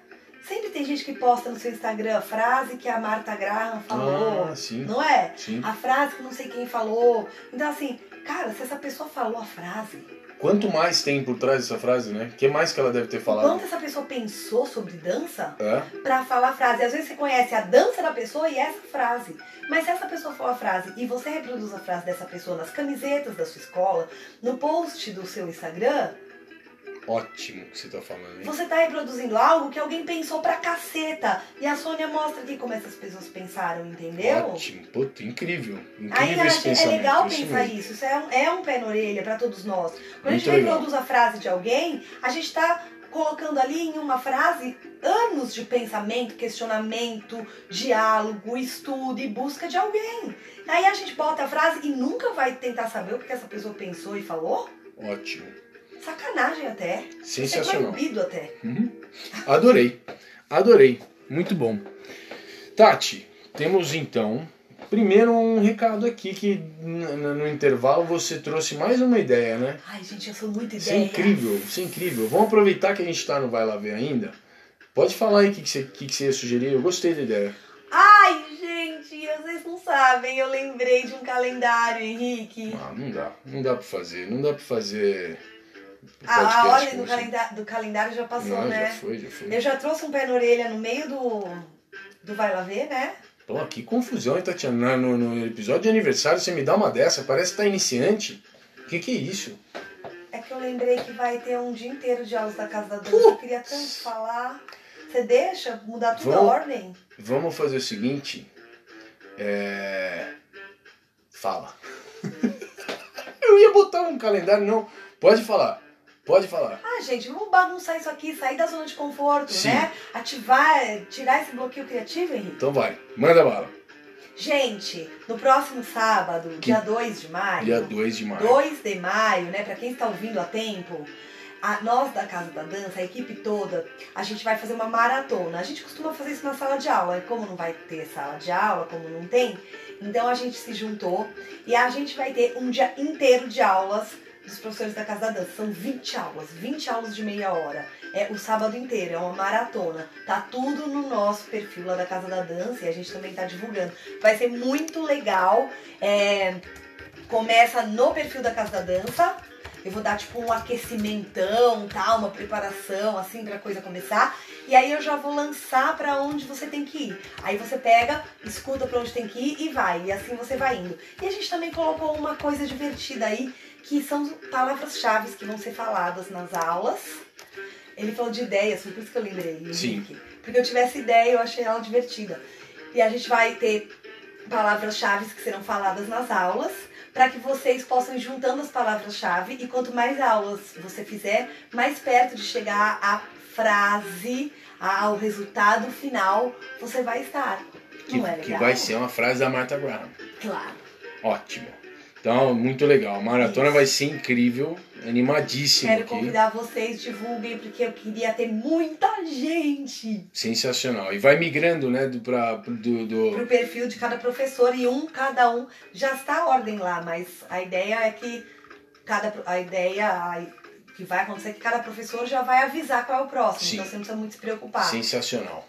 Sempre tem gente que posta no seu Instagram a frase que a Marta Graham falou, Ah, sim. não é? Sim. A frase que não sei quem falou. Então, assim, cara, se essa pessoa falou a frase, Quanto mais tem por trás dessa frase, né? O que mais que ela deve ter falado? Quanto essa pessoa pensou sobre dança É? pra falar a frase. Às vezes você conhece a dança da pessoa e essa frase. Mas se essa pessoa for a frase e você reproduz a frase dessa pessoa nas camisetas da sua escola, no post do seu Instagram, Ótimo que você tá falando, hein? você tá reproduzindo algo que alguém pensou pra caceta. E a Sônia mostra aqui como essas pessoas pensaram, entendeu? Ótimo. Puta, incrível. Incrível eu esse é legal isso pensar mesmo. isso. Isso é um, é um pé na orelha pra todos nós. Quando a gente Muito legal. reproduz a frase de alguém, a gente tá colocando ali em uma frase anos de pensamento, questionamento, diálogo, estudo e busca de alguém. Aí a gente bota a frase e nunca vai tentar saber o que essa pessoa pensou e falou? Ótimo. Sacanagem até. É Sensacional. proibido até. Uhum. Adorei. Adorei. Muito bom. Tati, temos então. Primeiro um recado aqui que no intervalo você trouxe mais uma ideia, né? Ai, gente, eu sou muito Isso é ideia. incrível, isso é incrível. Vamos aproveitar que a gente tá no Vai Lá Ver ainda. Pode falar aí o que, que, você, que, que você ia sugerir. Eu gostei da ideia. Ai, gente, vocês não sabem. Eu lembrei de um calendário, Henrique. Ah, não dá. Não dá pra fazer. Não dá pra fazer. A, a ordem do, calendário, do calendário já passou, Não, né? já foi, já foi. Eu já trouxe um pé na orelha no meio do, do Vai Lá Ver, né? Pô, que confusão, hein, Tatiana? No, no episódio de aniversário você me dá uma dessa, parece que tá iniciante. Que que é isso? É que eu lembrei que vai ter um dia inteiro de aulas da Casa da Dança. Eu queria tanto falar. Você deixa mudar tudo a Vamos. ordem? Vamos fazer o seguinte. É. Fala. Eu ia botar um calendário, não. Pode falar. Pode falar. Ah, gente, vamos bagunçar isso aqui, sair da zona de conforto, Sim. né? Ativar, tirar esse bloqueio criativo, Henrique. Então vai. Manda bala. Gente, no próximo sábado, dia 2 de maio. Dia 2 de maio. 2 de maio, né? Pra quem está ouvindo a tempo, a- nós da Casa da Dança, a equipe toda, a gente vai fazer uma maratona. A gente costuma fazer isso na sala de aula. E como não vai ter sala de aula, como não tem, então a gente se juntou e a gente vai ter um dia inteiro de aulas dos professores da Casa da Dança. São 20 aulas, 20 aulas de meia hora. É o sábado inteiro, é uma maratona. Tá tudo no nosso perfil lá da Casa da Dança e a gente também tá divulgando. Vai ser muito legal. É, começa no perfil da Casa da Dança. Eu vou dar tipo um aquecimentão, tal, uma preparação assim pra coisa começar. E aí eu já vou lançar pra onde você tem que ir. Aí você pega, escuta pra onde tem que ir e vai. E assim você vai indo. E a gente também colocou uma coisa divertida aí, que são palavras-chave que vão ser faladas nas aulas. Ele falou de ideias, foi por isso que eu lembrei, Sim. Porque eu tivesse ideia, eu achei ela divertida. E a gente vai ter palavras-chave que serão faladas nas aulas, para que vocês possam ir juntando as palavras-chave e quanto mais aulas você fizer, mais perto de chegar à frase, ao resultado final, você vai estar. Que, Não é que vai ser uma frase da Martha Graham. Claro. Ótimo. Então, muito legal. A maratona vai ser incrível. Animadíssimo Quero aqui. convidar vocês, divulguem, porque eu queria ter muita gente Sensacional. E vai migrando, né, do, pra, do, do- pro perfil de cada professor e um, cada um, já está a ordem lá, mas a ideia é que cada, a ideia a- que vai acontecer é que cada professor já vai avisar qual é o próximo, Sim. então você não precisa muito se preocupar. Sensacional.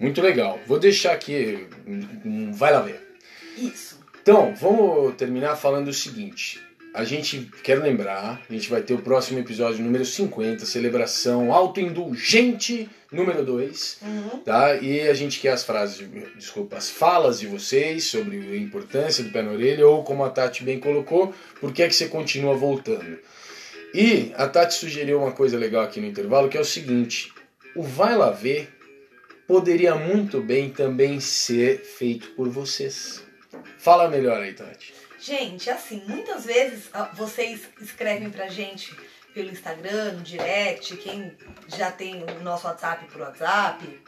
Muito legal. Vou deixar aqui. um- Vai lá ver. Isso. Então, vamos terminar falando o seguinte. A gente quer lembrar, a gente vai ter o próximo episódio número 50, celebração autoindulgente número 2, Uhum. tá? E a gente quer as frases, desculpa, as falas de vocês sobre a importância do pé na orelha ou como a Tati bem colocou, por que é que você continua voltando. E a Tati sugeriu uma coisa legal aqui no intervalo, que é o seguinte, o Vai Lá Ver poderia muito bem também ser feito por vocês. Fala melhor aí, Tati. Gente, assim, muitas vezes ah, vocês escrevem pra gente pelo Instagram, no direct, quem já tem o nosso WhatsApp por WhatsApp,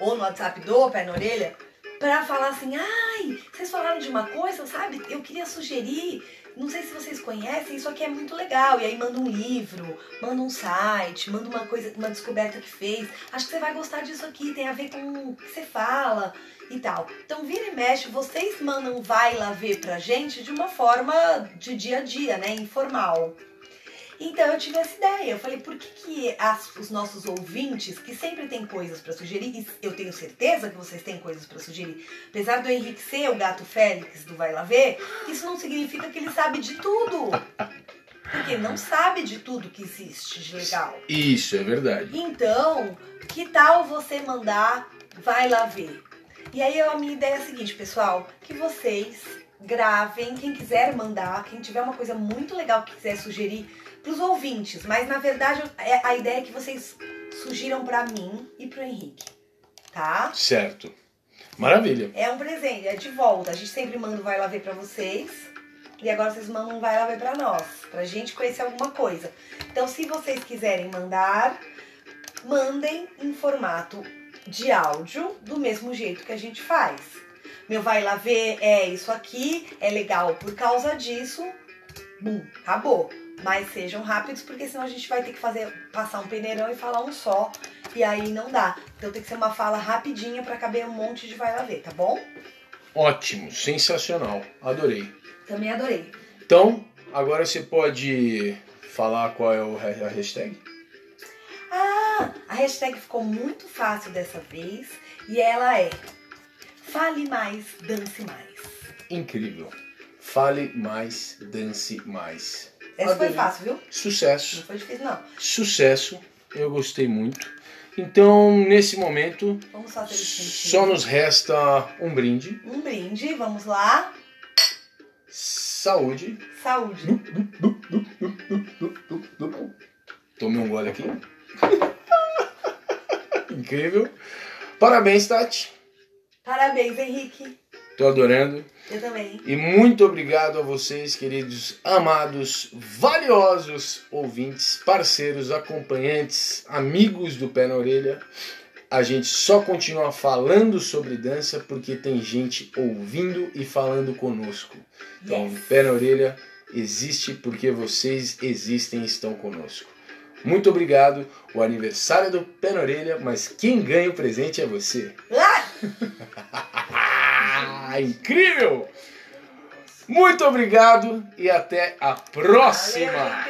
ou no WhatsApp do Pé na Orelha, pra falar assim, ai, vocês falaram de uma coisa, sabe? Eu queria sugerir, não sei se vocês conhecem, isso aqui é muito legal. E aí manda um livro, manda um site, manda uma coisa, uma descoberta que fez. Acho que você vai gostar disso aqui, tem a ver com o que você fala e tal. Então vira e mexe, vocês mandam vai lá ver pra gente de uma forma de dia a dia, né? Informal. Então eu tive essa ideia. Eu falei, por que, que as- os nossos ouvintes, que sempre têm coisas pra sugerir, e eu tenho certeza que vocês têm coisas pra sugerir, apesar do Henrique ser o gato Félix do Vai Lá Ver, isso não significa que ele sabe de tudo. Porque não sabe de tudo que existe de legal. Isso é verdade. Então, que tal você mandar vai lá ver? E aí a minha ideia é a seguinte, pessoal, que vocês gravem, quem quiser mandar, quem tiver uma coisa muito legal que quiser sugerir para os ouvintes, mas na verdade é, a ideia é que vocês sugiram para mim e para o Henrique, tá? Certo. Maravilha. É um presente, é de volta. A gente sempre manda um vai lá ver para vocês. E agora vocês mandam um vai lá ver para nós, pra gente conhecer alguma coisa. Então, se vocês quiserem mandar, mandem em formato de áudio, do mesmo jeito que a gente faz. Meu vai lá ver é isso aqui, é legal por causa disso. Bum, acabou. Mas sejam rápidos, porque senão a gente vai ter que fazer passar um peneirão e falar um só. E aí não dá. Então tem que ser uma fala rapidinha para caber um monte de vai lá ver, tá bom? Ótimo, sensacional. Adorei. Também adorei. Então, agora você pode falar qual é a hashtag? Ah, a hashtag ficou muito fácil dessa vez e ela é Fale mais, dance mais. Incrível. Fale mais, dance mais. Adorei. foi fácil, viu? Sucesso. Não foi difícil, não. Sucesso. Eu gostei muito. Então, nesse momento, só nos resta um brinde. Um brinde, vamos lá. Saúde. Saúde. Tome um gole aqui. Incrível. Parabéns, Tati. Parabéns, Henrique. Tô adorando. Eu também. E muito obrigado a vocês, queridos, amados, valiosos ouvintes, parceiros, acompanhantes, amigos do Pé na Orelha. A gente só continua falando sobre dança porque tem gente ouvindo e falando conosco. Então, yes. Pé na Orelha existe porque vocês existem e estão conosco. Muito obrigado. O aniversário do Pé na Orelha, mas quem ganha o presente é você. Ah! Incrível! Muito obrigado e até a próxima!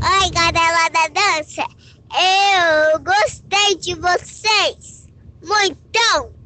Oi, galera da dança! Eu gostei de vocês! Muitão!